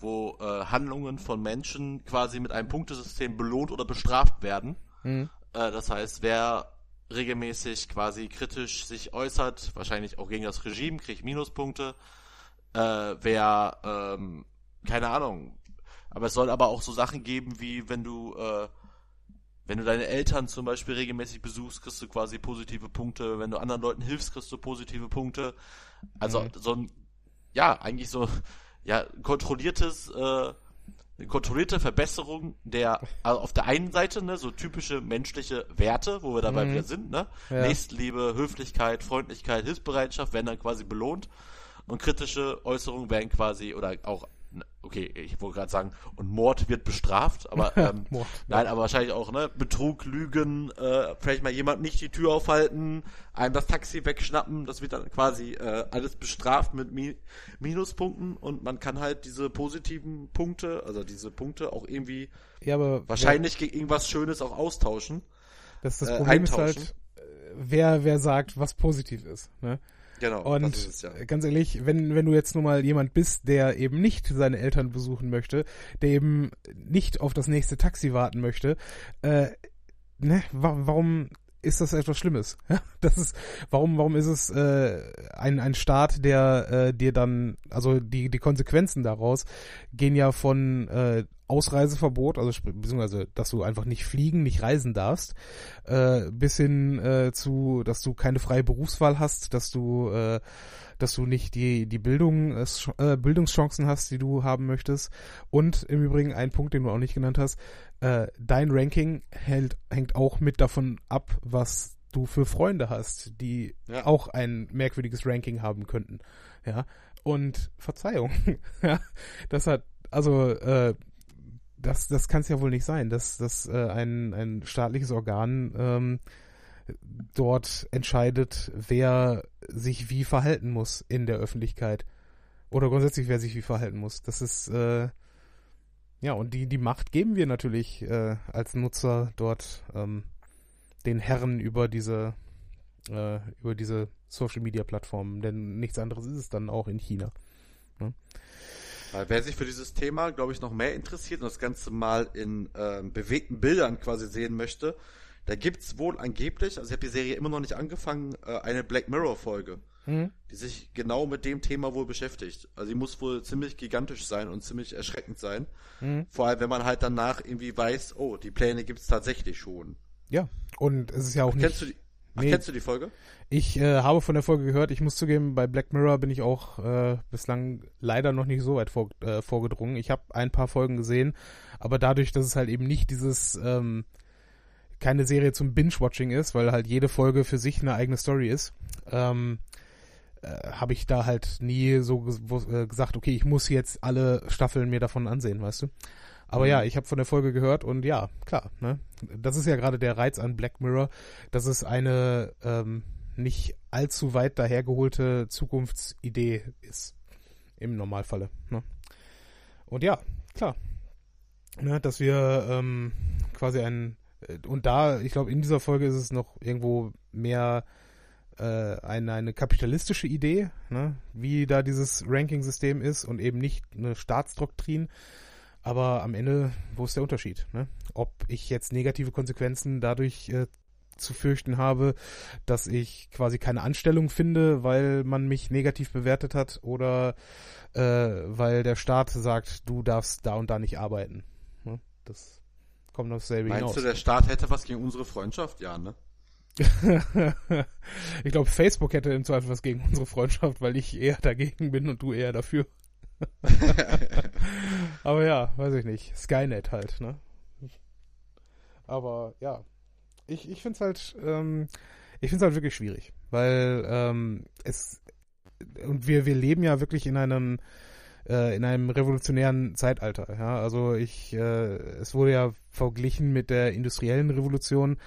wo äh, Handlungen von Menschen quasi mit einem Punktesystem belohnt oder bestraft werden. Mhm. Äh, das heißt, wer regelmäßig quasi kritisch sich äußert, wahrscheinlich auch gegen das Regime, kriegt Minuspunkte. Äh, wer, ähm, keine Ahnung, aber es soll aber auch so Sachen geben, wie wenn du, äh, wenn du deine Eltern zum Beispiel regelmäßig besuchst, kriegst du quasi positive Punkte. Wenn du anderen Leuten hilfst, kriegst du positive Punkte. Also mhm. so ein, ja, eigentlich so, ja, kontrolliertes, äh, kontrollierte Verbesserung der, also auf der einen Seite, ne, so typische menschliche Werte, wo wir dabei mhm. wieder sind, ne? Ja. Nächstenliebe, Höflichkeit, Freundlichkeit, Hilfsbereitschaft werden dann quasi belohnt und kritische Äußerungen werden quasi, oder auch okay, ich wollte gerade sagen, und Mord wird bestraft, aber ähm, Mord, nein, aber wahrscheinlich auch, ne, Betrug, Lügen, äh, vielleicht mal jemand nicht die Tür aufhalten, einem das Taxi wegschnappen, das wird dann quasi äh, alles bestraft mit Mi Minuspunkten und man kann halt diese positiven Punkte, also diese Punkte auch irgendwie ja, aber, wahrscheinlich ja. gegen irgendwas Schönes auch austauschen. Das, das äh, Problem ist halt, wer, wer sagt, was positiv ist. Ne? Genau. Und es, ja. ganz ehrlich, wenn, wenn du jetzt nun mal jemand bist, der eben nicht seine Eltern besuchen möchte, der eben nicht auf das nächste Taxi warten möchte, äh, ne, wa warum ist das etwas Schlimmes? Das ist, warum, warum ist es äh, ein, ein Staat, der äh, dir dann, also die, die Konsequenzen daraus gehen ja von äh, Ausreiseverbot, also beziehungsweise, dass du einfach nicht fliegen, nicht reisen darfst, äh, bis hin äh, zu, dass du keine freie Berufswahl hast, dass du, äh, dass du nicht die die Bildung, äh, äh, Bildungschancen hast, die du haben möchtest. Und im Übrigen ein Punkt, den du auch nicht genannt hast, äh, dein Ranking hält, hängt auch mit davon ab, was du für Freunde hast, die Ja. auch ein merkwürdiges Ranking haben könnten. Ja. Und Verzeihung. ja. Das hat, also, äh, das, das kann es ja wohl nicht sein, dass, dass äh, ein, ein staatliches Organ ähm, dort entscheidet, wer sich wie verhalten muss in der Öffentlichkeit. Oder grundsätzlich, wer sich wie verhalten muss. Das ist, äh, ja, und die, die Macht geben wir natürlich äh, als Nutzer dort ähm, den Herren über diese, äh, über diese Social Media Plattformen, denn nichts anderes ist es dann auch in China. Weil wer sich für dieses Thema, glaube ich, noch mehr interessiert und das Ganze mal in ähm, bewegten Bildern quasi sehen möchte, da gibt's wohl angeblich, also ich habe die Serie immer noch nicht angefangen, äh, eine Black Mirror Folge, Mhm. die sich genau mit dem Thema wohl beschäftigt. Also die muss wohl ziemlich gigantisch sein und ziemlich erschreckend sein. Mhm. Vor allem, wenn man halt danach irgendwie weiß, oh, die Pläne gibt's tatsächlich schon. Ja, und es ist ja auch nicht. Kennst du die, ach, Nee. kennst du die Folge? Ich äh, habe von der Folge gehört. Ich muss zugeben, bei Black Mirror bin ich auch äh, bislang leider noch nicht so weit vor, äh, vorgedrungen. Ich habe ein paar Folgen gesehen, aber dadurch, dass es halt eben nicht dieses ähm, keine Serie zum Binge-Watching ist, weil halt jede Folge für sich eine eigene Story ist, ähm, äh, habe ich da halt nie so äh, gesagt, okay, ich muss jetzt alle Staffeln mir davon ansehen, weißt du? Aber Mhm. ja, ich habe von der Folge gehört und ja, klar, ne? Das ist ja gerade der Reiz an Black Mirror, dass es eine ähm, nicht allzu weit dahergeholte Zukunftsidee ist. Im Normalfalle. Ne? Und ja, klar. Ne, dass wir ähm, quasi ein äh, und da, ich glaube, in dieser Folge ist es noch irgendwo mehr äh, eine, eine kapitalistische Idee, ne? wie da dieses Ranking-System ist und eben nicht eine Staatsdoktrin. Aber am Ende, wo ist der Unterschied? Ne? Ob ich jetzt negative Konsequenzen dadurch äh, zu fürchten habe, dass ich quasi keine Anstellung finde, weil man mich negativ bewertet hat oder äh, weil der Staat sagt, du darfst da und da nicht arbeiten. Ne? Das kommt auf dasselbe Meinst hinaus. du, der Staat hätte was gegen unsere Freundschaft? Ja, ne? ich glaube, Facebook hätte im Zweifel was gegen unsere Freundschaft, weil ich eher dagegen bin und du eher dafür. Aber ja, weiß ich nicht. Skynet halt, ne? Aber ja, ich, ich finde es halt, ähm, ich finde es halt wirklich schwierig, weil ähm, es und wir wir leben ja wirklich in einem äh, in einem revolutionären Zeitalter. Ja, also ich, äh, es wurde ja verglichen mit der industriellen Revolution,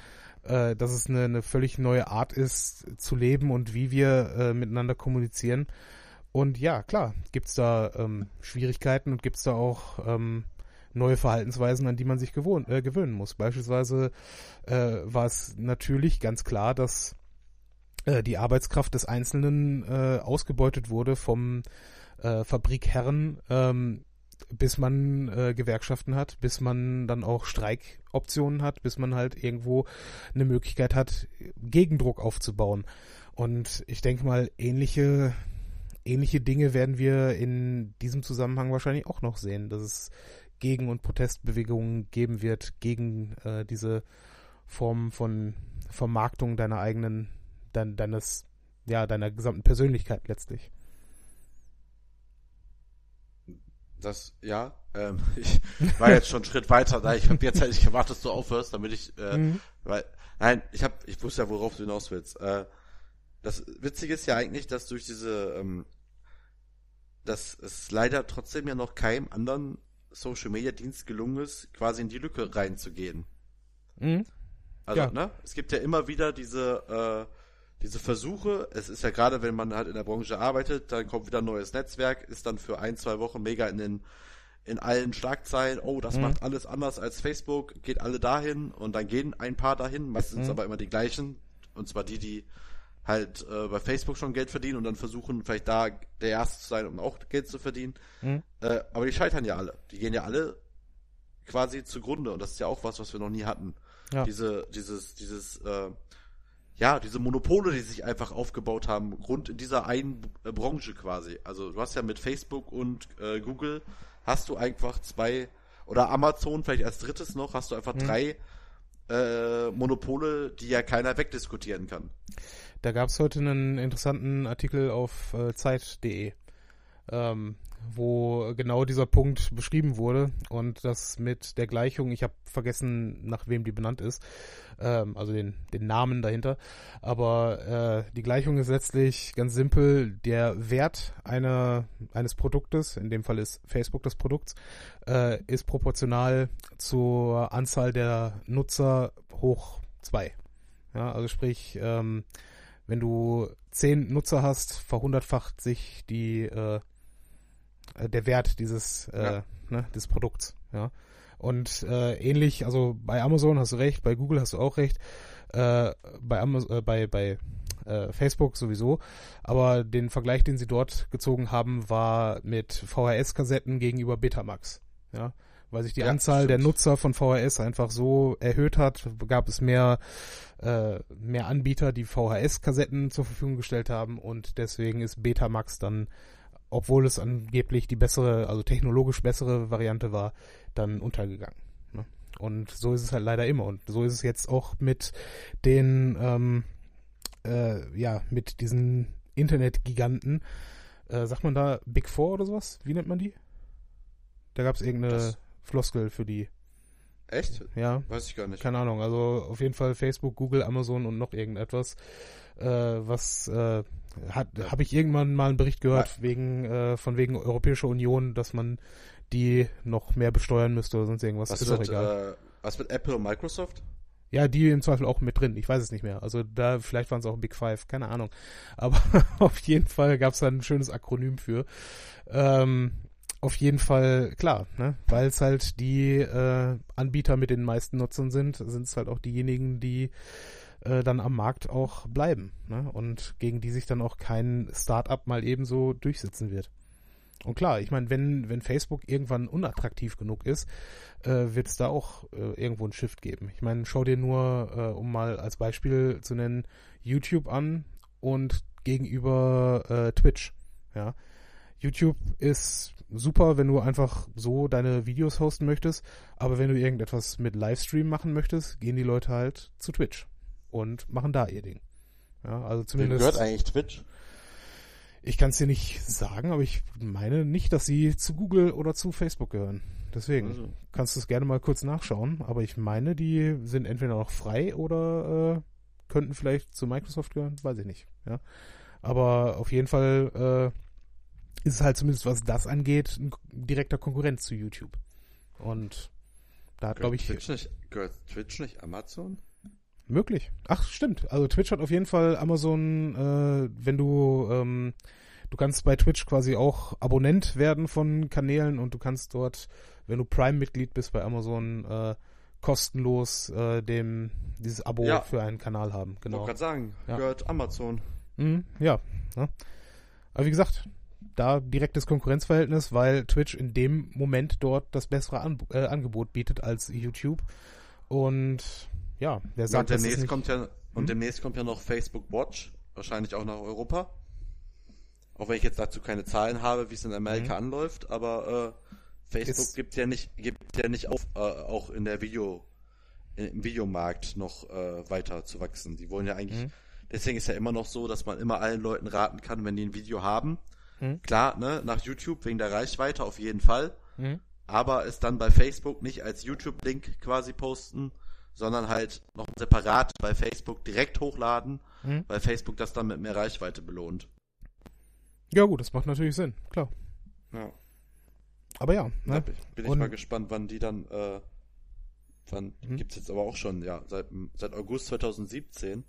äh, dass es eine, eine völlig neue Art ist zu leben und wie wir äh, miteinander kommunizieren. Und ja, klar, gibt's da ähm, Schwierigkeiten und gibt's da auch ähm, neue Verhaltensweisen, an die man sich gewohnt, äh, gewöhnen muss. Beispielsweise äh, war es natürlich ganz klar, dass äh, die Arbeitskraft des Einzelnen äh, ausgebeutet wurde vom äh, Fabrikherren, ähm, bis man äh, Gewerkschaften hat, bis man dann auch Streikoptionen hat, bis man halt irgendwo eine Möglichkeit hat, Gegendruck aufzubauen. Und ich denke mal, ähnliche ähnliche Dinge werden wir in diesem Zusammenhang wahrscheinlich auch noch sehen, dass es Gegen- und Protestbewegungen geben wird gegen äh, diese Form von Vermarktung deiner eigenen, dein, deines, ja, deiner gesamten Persönlichkeit letztlich. Das, ja, ähm, ich war jetzt schon einen Schritt weiter, da ich habe jetzt halt nicht gewartet, dass du aufhörst, damit ich, äh, Mhm. weil, nein, ich habe, ich wusste ja, worauf du hinaus willst. Äh, das Witzige ist ja eigentlich, dass durch diese, ähm, dass es leider trotzdem ja noch keinem anderen Social Media Dienst gelungen ist, quasi in die Lücke reinzugehen. Mhm. Also, Ja. ne? Es gibt ja immer wieder diese, äh, diese Versuche. Es ist ja gerade, wenn man halt in der Branche arbeitet, dann kommt wieder ein neues Netzwerk, ist dann für ein, zwei Wochen mega in den, in allen Schlagzeilen, oh, das Mhm. macht alles anders als Facebook, geht alle dahin und dann gehen ein paar dahin, meistens Mhm. aber immer die gleichen, Und zwar die, die halt äh, bei Facebook schon Geld verdienen und dann versuchen, vielleicht da der Erste zu sein, um auch Geld zu verdienen. Mhm. Äh, aber die scheitern ja alle. Die gehen ja alle quasi zugrunde und das ist ja auch was, was wir noch nie hatten. Ja. Diese, dieses, dieses, äh, ja, diese Monopole, die sich einfach aufgebaut haben, rund in dieser einen äh, Branche quasi. Also du hast ja mit Facebook und äh, Google hast du einfach zwei oder Amazon vielleicht als drittes noch, hast du einfach Mhm. drei äh, Monopole, die ja keiner wegdiskutieren kann. Da gab es heute einen interessanten Artikel auf äh, Zeit.de, ähm, wo genau dieser Punkt beschrieben wurde und das mit der Gleichung, ich habe vergessen, nach wem die benannt ist, ähm, also den, den Namen dahinter, aber äh, die Gleichung ist letztlich ganz simpel, der Wert einer, eines Produktes, in dem Fall ist Facebook das Produkt, äh, ist proportional zur Anzahl der Nutzer hoch zwei. Ja, also sprich, ähm, wenn du zehn Nutzer hast, verhundertfacht sich die äh, äh, der Wert dieses äh, Ja. ne, des Produkts. Ja. Und äh, ähnlich, also bei Amazon hast du recht, bei Google hast du auch recht, äh, bei Amazon, äh, bei bei äh, Facebook sowieso. Aber den Vergleich, den sie dort gezogen haben, war mit VHS-Kassetten gegenüber Betamax. Ja. Weil sich die Ja, Anzahl der. Nutzer von VHS einfach so erhöht hat, gab es mehr äh, mehr Anbieter, die VHS-Kassetten zur Verfügung gestellt haben und deswegen ist Betamax dann, obwohl es angeblich die bessere, also technologisch bessere Variante war, dann untergegangen. Ne? Und so ist es halt leider immer und so ist es jetzt auch mit den, ähm, äh, ja, mit diesen Internetgiganten. Äh, sagt man da Big Four oder sowas? Wie nennt man die? Da gab es irgendeine Das- Floskel für die. Echt? Ja, Weiß ich gar nicht. keine Ahnung, also auf jeden Fall Facebook, Google, Amazon und noch irgendetwas. Äh, was äh, hat habe ich irgendwann mal einen Bericht gehört wegen äh, von wegen Europäischer Union, dass man die noch mehr besteuern müsste oder sonst irgendwas. Was ist doch mit, egal. äh, was mit Apple und Microsoft? Ja, die im Zweifel auch mit drin. Ich weiß es nicht mehr. Also da vielleicht waren es auch Big Five, keine Ahnung. Aber auf jeden Fall gab es da ein schönes Akronym für. Ähm, auf jeden Fall klar, ne? weil es halt die äh, Anbieter mit den meisten Nutzern sind, sind es halt auch diejenigen, die äh, dann am Markt auch bleiben ne? und gegen die sich dann auch kein Start-up mal ebenso durchsetzen wird. Und klar, ich meine, wenn, wenn Facebook irgendwann unattraktiv genug ist, äh, wird es da auch äh, irgendwo ein Shift geben. Ich meine, schau dir nur, äh, um mal als Beispiel zu nennen, YouTube an und gegenüber äh, Twitch. Ja. YouTube ist super, wenn du einfach so deine Videos hosten möchtest, aber wenn du irgendetwas mit Livestream machen möchtest, gehen die Leute halt zu Twitch und machen da ihr Ding. Ja, also Wem zumindest. gehört eigentlich Twitch? Ich kann es dir nicht sagen, aber ich meine nicht, dass sie zu Google oder zu Facebook gehören. Deswegen Also, kannst du es gerne mal kurz nachschauen, aber ich meine, die sind entweder noch frei oder äh, könnten vielleicht zu Microsoft gehören, weiß ich nicht. Ja, aber auf jeden Fall äh, ist es halt zumindest was das angeht ein direkter Konkurrent zu YouTube. Und da hat glaube ich Twitch nicht, gehört Twitch nicht Amazon? Möglich. Ach, stimmt. Also Twitch hat auf jeden Fall Amazon, äh, wenn du, ähm, du kannst bei Twitch quasi auch Abonnent werden von Kanälen und du kannst dort, wenn du Prime-Mitglied bist bei Amazon, äh, kostenlos äh, dem dieses Abo Ja. für einen Kanal haben. Genau. Genau. Wollte gerade sagen, Ja. gehört Amazon. Mhm, ja. Ne? Aber wie gesagt, da direktes Konkurrenzverhältnis, weil Twitch in dem Moment dort das bessere An äh, Angebot bietet als YouTube. Und ja, wer Ja, sagt, und demnächst nicht... kommt ja und Hm? demnächst kommt ja noch Facebook Watch, wahrscheinlich auch nach Europa. Auch wenn ich jetzt dazu keine Zahlen habe, wie es in Amerika anläuft, aber äh, Facebook Mhm. Ist- gibt ja nicht gibt ja nicht auf, äh, auch in der Video im Videomarkt noch äh, weiter zu wachsen. Die wollen ja eigentlich Mhm. deswegen ist ja immer noch so, dass man immer allen Leuten raten kann, wenn die ein Video haben. Mhm. Klar, ne, nach YouTube wegen der Reichweite auf jeden Fall, Mhm. aber es dann bei Facebook nicht als YouTube-Link quasi posten, sondern halt noch separat bei Facebook direkt hochladen, Mhm. weil Facebook das dann mit mehr Reichweite belohnt. Ja gut, das macht natürlich Sinn, klar. Ja. Aber ja, ne? bin bin ich mal gespannt, wann die dann, äh, wann Mhm. gibt's jetzt aber auch schon, ja, seit, seit August 2017.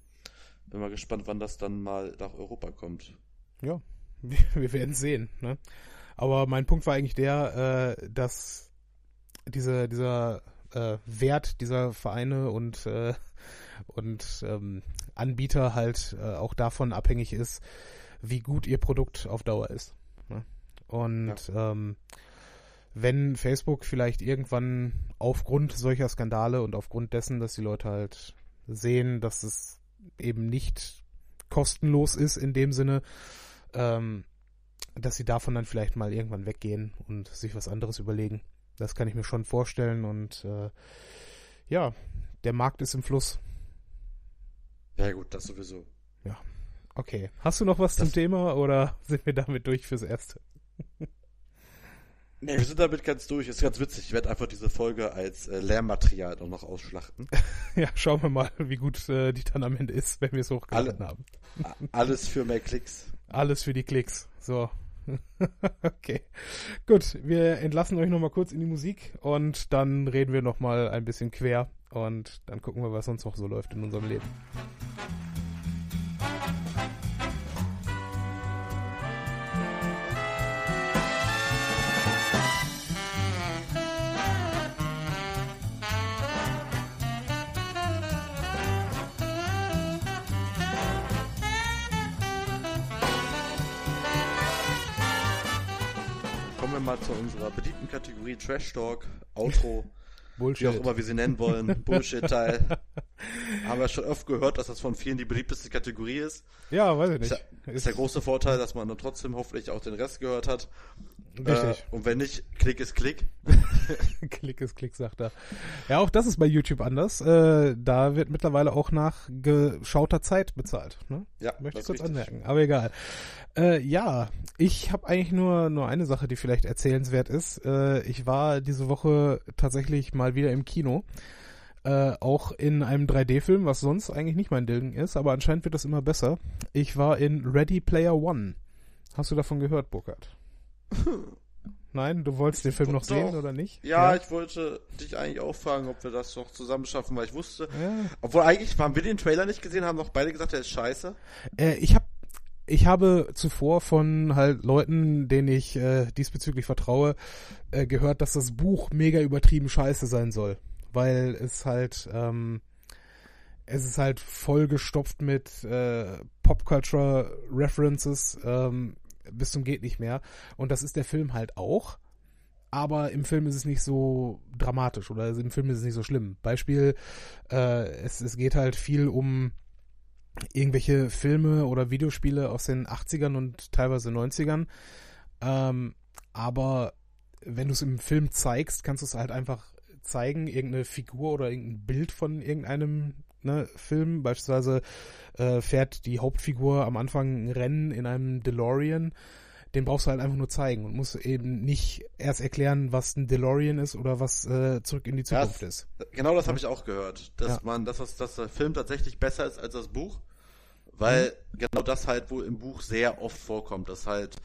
Bin mal gespannt, wann das dann mal nach Europa kommt. ja, wir, wir werden sehen. Ne? Aber mein Punkt war eigentlich der, äh, dass diese, dieser äh, Wert dieser Vereine und, äh, und ähm, Anbieter halt äh, auch davon abhängig ist, wie gut ihr Produkt auf Dauer ist. Ne? Und ja. ähm, wenn Facebook vielleicht irgendwann aufgrund solcher Skandale und aufgrund dessen, dass die Leute halt sehen, dass es eben nicht kostenlos ist in dem Sinne, ähm, dass sie davon dann vielleicht mal irgendwann weggehen und sich was anderes überlegen. Das kann ich mir schon vorstellen und äh, ja, der Markt ist im Fluss. Ja gut, das sowieso. Ja. Okay. Hast du noch was das zum Thema oder sind wir damit durch fürs Erste? Nee, wir sind damit ganz durch. Ist ganz witzig. Ich werde einfach diese Folge als äh, Lehrmaterial auch noch ausschlachten. ja, schauen wir mal, wie gut äh, die dann am Ende ist, wenn wir es hochgeladen Alle, haben. alles für mehr Klicks. Alles für die Klicks. So. okay. Gut, wir entlassen euch nochmal kurz in die Musik und dann reden wir nochmal ein bisschen quer und dann gucken wir, was sonst noch so läuft in unserem Leben. Beliebten Kategorie Trash Talk, Outro, Bullshit. wie auch immer wir sie nennen wollen, Bullshit-Teil. Haben wir schon oft gehört, dass das von vielen die beliebteste Kategorie ist. Ja, weiß ich nicht. Ist, ja, ist der große Vorteil, dass man dann trotzdem hoffentlich auch den Rest gehört hat. Richtig. Äh, und wenn nicht, Klick ist Klick. Klick ist Klick, sagt er. Ja, auch das ist bei YouTube anders. Äh, da wird mittlerweile auch nach geschauter Zeit bezahlt. Ne? Ja, Möchte ich kurz richtig. anmerken. Aber egal. Äh, ja, ich habe eigentlich nur, nur eine Sache, die vielleicht erzählenswert ist. Äh, ich war diese Woche tatsächlich mal wieder im Kino. Äh, auch in einem 3D-Film, was sonst eigentlich nicht mein Ding ist, aber anscheinend wird das immer besser. Ich war in Ready Player One. Hast du davon gehört, Burkhard? Nein, du wolltest den Film noch Doch. sehen oder nicht? Ja, ja, ich wollte dich eigentlich auch fragen, ob wir das noch zusammen schaffen, weil ich wusste. Ja. Obwohl eigentlich haben wir den Trailer nicht gesehen, haben noch beide gesagt, der ist scheiße. Äh, ich habe ich habe zuvor von halt Leuten, denen ich äh, diesbezüglich vertraue, äh, gehört, dass das Buch mega übertrieben scheiße sein soll, weil es halt ähm, es ist halt vollgestopft mit äh, Popculture References. Ähm, bis zum geht nicht mehr. Und das ist der Film halt auch. Aber im Film ist es nicht so dramatisch oder im Film ist es nicht so schlimm. Beispiel, äh, es, es geht halt viel um irgendwelche Filme oder Videospiele aus den 80ern und teilweise 90ern. Ähm, aber wenn du es im Film zeigst, kannst du es halt einfach zeigen, irgendeine Figur oder irgendein Bild von irgendeinem ne, Film. Beispielsweise äh, fährt die Hauptfigur am Anfang ein Rennen in einem DeLorean. Den brauchst du halt einfach nur zeigen und musst eben nicht erst erklären, was ein DeLorean ist oder was äh, zurück in die Zukunft das, ist. Genau das ja. habe ich auch gehört, dass ja. man, dass, das, dass der Film tatsächlich besser ist als das Buch, weil mhm. genau das halt wohl im Buch sehr oft vorkommt, dass halt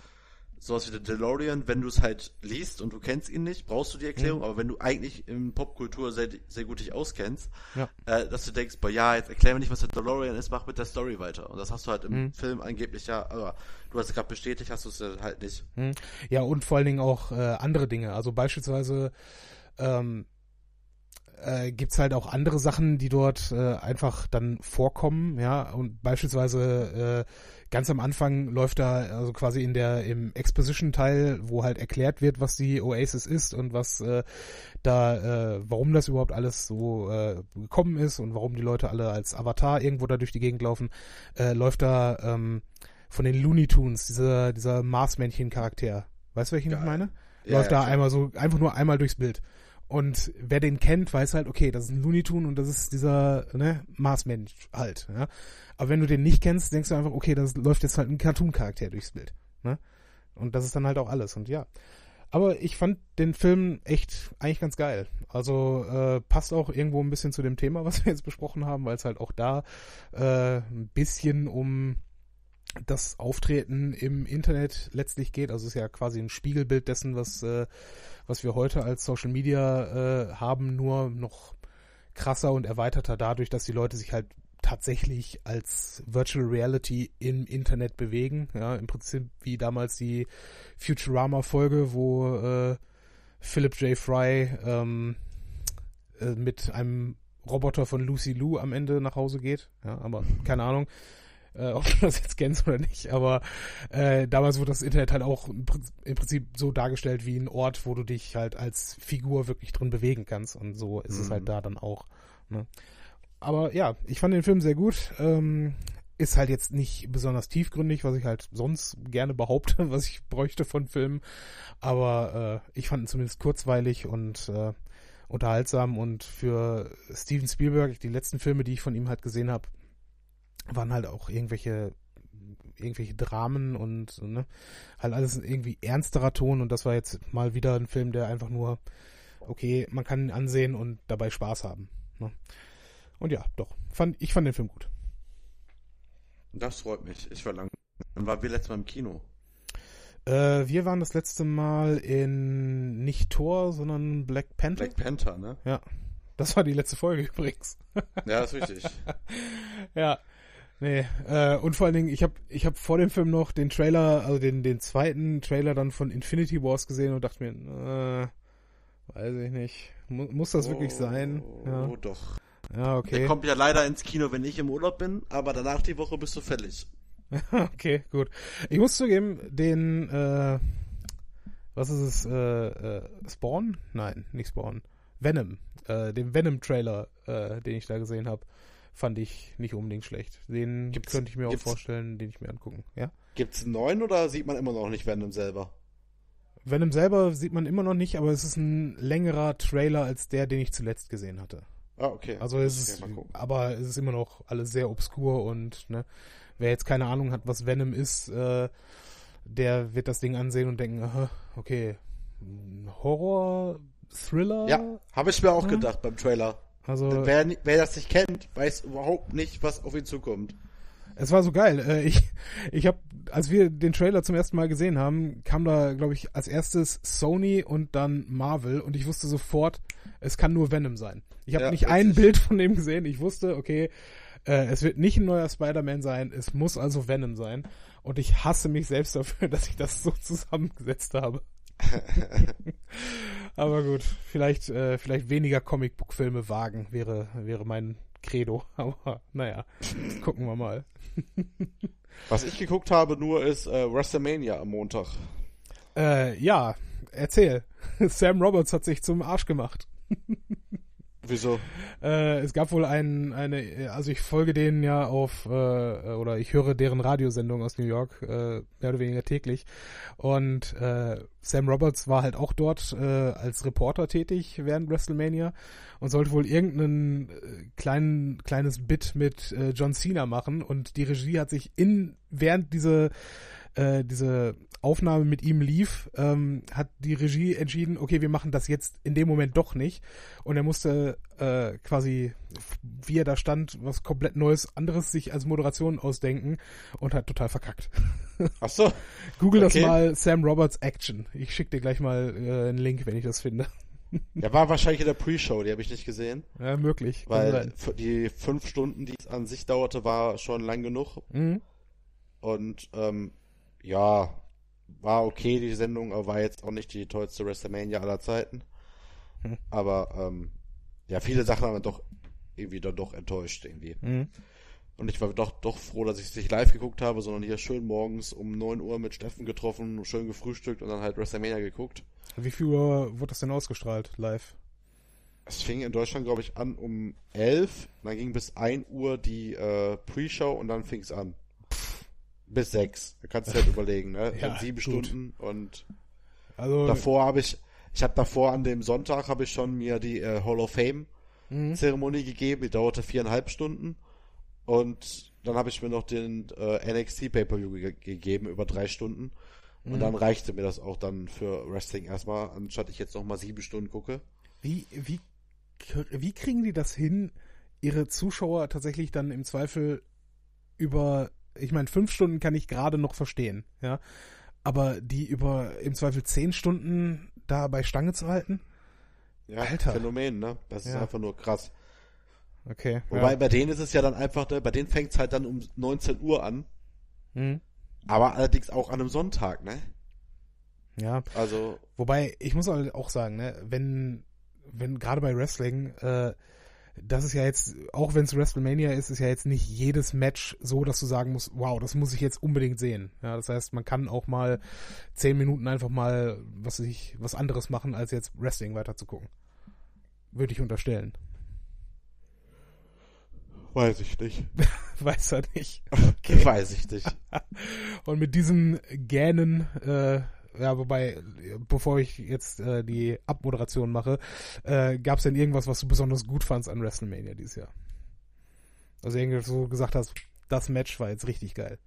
sowas wie der DeLorean, wenn du es halt liest und du kennst ihn nicht, brauchst du die Erklärung, mhm. aber wenn du eigentlich in Popkultur sehr, sehr gut dich auskennst, ja. äh, dass du denkst, boah, ja, jetzt erklär mir nicht, was der DeLorean ist, mach mit der Story weiter. Und das hast du halt im mhm. Film angeblich ja, aber du hast es gerade bestätigt, hast du es halt nicht. Mhm. Ja, und vor allen Dingen auch äh, andere Dinge. Also beispielsweise ähm, äh, gibt's halt auch andere Sachen, die dort äh, einfach dann vorkommen, ja, und beispielsweise äh, ganz am Anfang läuft da, also quasi in der, im Exposition-Teil, wo halt erklärt wird, was die Oasis ist und was äh, da, äh, warum das überhaupt alles so äh, gekommen ist und warum die Leute alle als Avatar irgendwo da durch die Gegend laufen, äh, läuft da ähm, von den Looney Tunes, dieser, dieser Marsmännchen-Charakter. Weißt du, welchen Geil. ich meine? Ja, läuft ja, da einmal so, einfach nur einmal durchs Bild. Und wer den kennt, weiß halt, okay, das ist ein Looney Tune und das ist dieser ne, Marsmensch halt. Ja? Aber wenn du den nicht kennst, denkst du einfach, okay, das läuft jetzt halt ein Cartoon-Charakter durchs Bild. Ne? Und das ist dann halt auch alles. Und ja. Aber ich fand den Film echt eigentlich ganz geil. Also äh, passt auch irgendwo ein bisschen zu dem Thema, was wir jetzt besprochen haben, weil es halt auch da äh, ein bisschen um das Auftreten im Internet letztlich geht. Also es ist ja quasi ein Spiegelbild dessen, was, äh, was wir heute als Social Media äh, haben, nur noch krasser und erweiterter dadurch, dass die Leute sich halt tatsächlich als Virtual Reality im Internet bewegen. Ja, im Prinzip wie damals die Futurama-Folge, wo äh, Philip J. Fry ähm, äh, mit einem Roboter von Lucy Lou am Ende nach Hause geht. Ja, aber keine Ahnung, äh, ob du das jetzt kennst oder nicht. Aber äh, damals wurde das Internet halt auch im Prinzip so dargestellt wie ein Ort, wo du dich halt als Figur wirklich drin bewegen kannst. Und so ist mhm. es halt da dann auch. Ne? Aber ja, ich fand den Film sehr gut. Ähm, ist halt jetzt nicht besonders tiefgründig, was ich halt sonst gerne behaupte, was ich bräuchte von Filmen. Aber äh, ich fand ihn zumindest kurzweilig und äh, unterhaltsam. Und für Steven Spielberg, die letzten Filme, die ich von ihm halt gesehen habe, waren halt auch irgendwelche irgendwelche Dramen und ne, halt alles irgendwie ernsterer Ton und das war jetzt mal wieder ein Film, der einfach nur okay, man kann ihn ansehen und dabei Spaß haben. Ne? Und ja, doch, fand ich fand den Film gut. Das freut mich. Ich war lang. Dann waren wir letztes Mal im Kino. Äh, wir waren das letzte Mal in nicht Thor, sondern Black Panther. Black Panther, ne? Ja. Das war die letzte Folge übrigens. ja, ist richtig. ja. Nee, äh, und vor allen Dingen, ich habe ich hab vor dem Film noch den Trailer, also den, den zweiten Trailer dann von Infinity Wars gesehen und dachte mir, äh, weiß ich nicht, Mu muss das oh, wirklich sein? Ja. Oh, doch. Ja, okay. Der kommt ja leider ins Kino, wenn ich im Urlaub bin, aber danach die Woche bist du fällig. okay, gut. Ich muss zugeben, den, äh, was ist es, äh, äh, Spawn? Nein, nicht Spawn. Venom. Äh, den Venom-Trailer, äh, den ich da gesehen habe, fand ich nicht unbedingt schlecht. Den gibt's, könnte ich mir auch vorstellen, den ich mir angucken. Ja? Gibt's einen neuen oder sieht man immer noch nicht Venom selber? Venom selber sieht man immer noch nicht, aber es ist ein längerer Trailer als der, den ich zuletzt gesehen hatte. Ah, okay. Also es ist, aber es ist immer noch alles sehr obskur und ne, wer jetzt keine Ahnung hat, was Venom ist, äh, der wird das Ding ansehen und denken, aha, okay, Horror, Thriller. Ja, habe ich mir auch gedacht beim Trailer. Also wer, wer das nicht kennt, weiß überhaupt nicht, was auf ihn zukommt. Es war so geil. Äh, ich, ich habe, als wir den Trailer zum ersten Mal gesehen haben, kam da, glaube ich, als erstes Sony und dann Marvel und ich wusste sofort, es kann nur Venom sein. Ich habe ja, nicht richtig. ein Bild von dem gesehen. Ich wusste, okay, äh, es wird nicht ein neuer Spider-Man sein. Es muss also Venom sein. Und ich hasse mich selbst dafür, dass ich das so zusammengesetzt habe. Aber gut, vielleicht, äh, vielleicht weniger Comicbook-Filme wagen wäre, wäre mein Credo. Aber naja, gucken wir mal. Was ich geguckt habe nur ist äh, WrestleMania am Montag. Äh, ja, erzähl. Sam Roberts hat sich zum Arsch gemacht. Wieso? Äh, es gab wohl ein, eine, also ich folge denen ja auf, äh, oder ich höre deren Radiosendung aus New York, äh, mehr oder weniger täglich. Und äh, Sam Roberts war halt auch dort äh, als Reporter tätig während WrestleMania und sollte wohl irgendein äh, kleinen, kleines Bit mit äh, John Cena machen. Und die Regie hat sich in, während diese äh, diese Aufnahme mit ihm lief, ähm, hat die Regie entschieden, okay, wir machen das jetzt in dem Moment doch nicht. Und er musste äh, quasi, wie er da stand, was komplett Neues, anderes sich als Moderation ausdenken und hat total verkackt. Ach so. Google okay. das mal Sam Roberts Action. Ich schicke dir gleich mal äh, einen Link, wenn ich das finde. Der war wahrscheinlich in der Pre-Show, die habe ich nicht gesehen. Ja, möglich. Weil die fünf Stunden, die es an sich dauerte, war schon lang genug. Mhm. Und ähm, ja, war okay, die Sendung, aber war jetzt auch nicht die tollste WrestleMania aller Zeiten. Hm. Aber ähm, ja, viele Sachen haben doch irgendwie dann doch enttäuscht irgendwie. Mhm. Und ich war doch, doch froh, dass ich es nicht live geguckt habe, sondern hier schön morgens um 9 Uhr mit Steffen getroffen, schön gefrühstückt und dann halt WrestleMania geguckt. Wie viel Uhr wurde das denn ausgestrahlt, live? Es fing in Deutschland, glaube ich, an um 11, dann ging bis 1 Uhr die äh, Pre-Show und dann fing es an bis sechs. Da kannst du halt überlegen, ne? Ja, sieben gut. Stunden und also, davor habe ich, ich habe davor an dem Sonntag habe ich schon mir die äh, Hall of Fame mhm. Zeremonie gegeben, die dauerte viereinhalb Stunden und dann habe ich mir noch den äh, NXT Pay-Per-View ge gegeben über drei Stunden und mhm. dann reichte mir das auch dann für Wrestling erstmal, anstatt ich jetzt noch mal sieben Stunden gucke. Wie, wie, wie kriegen die das hin, ihre Zuschauer tatsächlich dann im Zweifel über ich meine, fünf Stunden kann ich gerade noch verstehen, ja. Aber die über im Zweifel zehn Stunden da bei Stange zu halten? Ja, Alter. Phänomen, ne? Das ist ja. einfach nur krass. Okay. Wobei ja. bei denen ist es ja dann einfach, ne, bei denen fängt es halt dann um 19 Uhr an. Mhm. Aber allerdings auch an einem Sonntag, ne? Ja. Also. Wobei, ich muss halt auch sagen, ne, wenn wenn gerade bei Wrestling, äh, das ist ja jetzt, auch wenn es WrestleMania ist, ist ja jetzt nicht jedes Match so, dass du sagen musst, wow, das muss ich jetzt unbedingt sehen. Ja, das heißt, man kann auch mal zehn Minuten einfach mal, was ich, was anderes machen, als jetzt Wrestling weiter zu gucken. Würde ich unterstellen. Weiß ich nicht. Weiß er nicht. Okay. Weiß ich nicht. Und mit diesen Gähnen, äh, ja, wobei, bevor ich jetzt äh, die Abmoderation mache, äh, gab es denn irgendwas, was du besonders gut fandst an WrestleMania dieses Jahr? Also irgendwie so gesagt hast, das Match war jetzt richtig geil.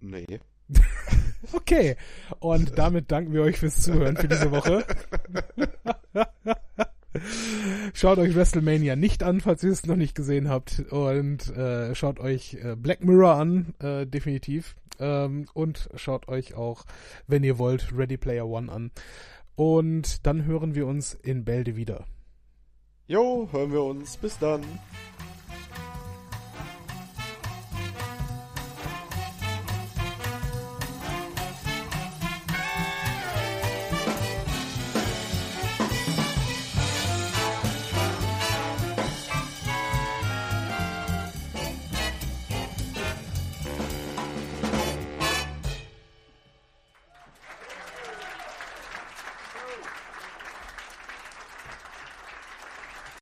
Nee. Okay, und damit danken wir euch fürs Zuhören für diese Woche. Schaut euch WrestleMania nicht an, falls ihr es noch nicht gesehen habt. Und äh, schaut euch äh, Black Mirror an, äh, definitiv. Ähm, und schaut euch auch, wenn ihr wollt, Ready Player One an. Und dann hören wir uns in Bälde wieder. Jo, hören wir uns. Bis dann.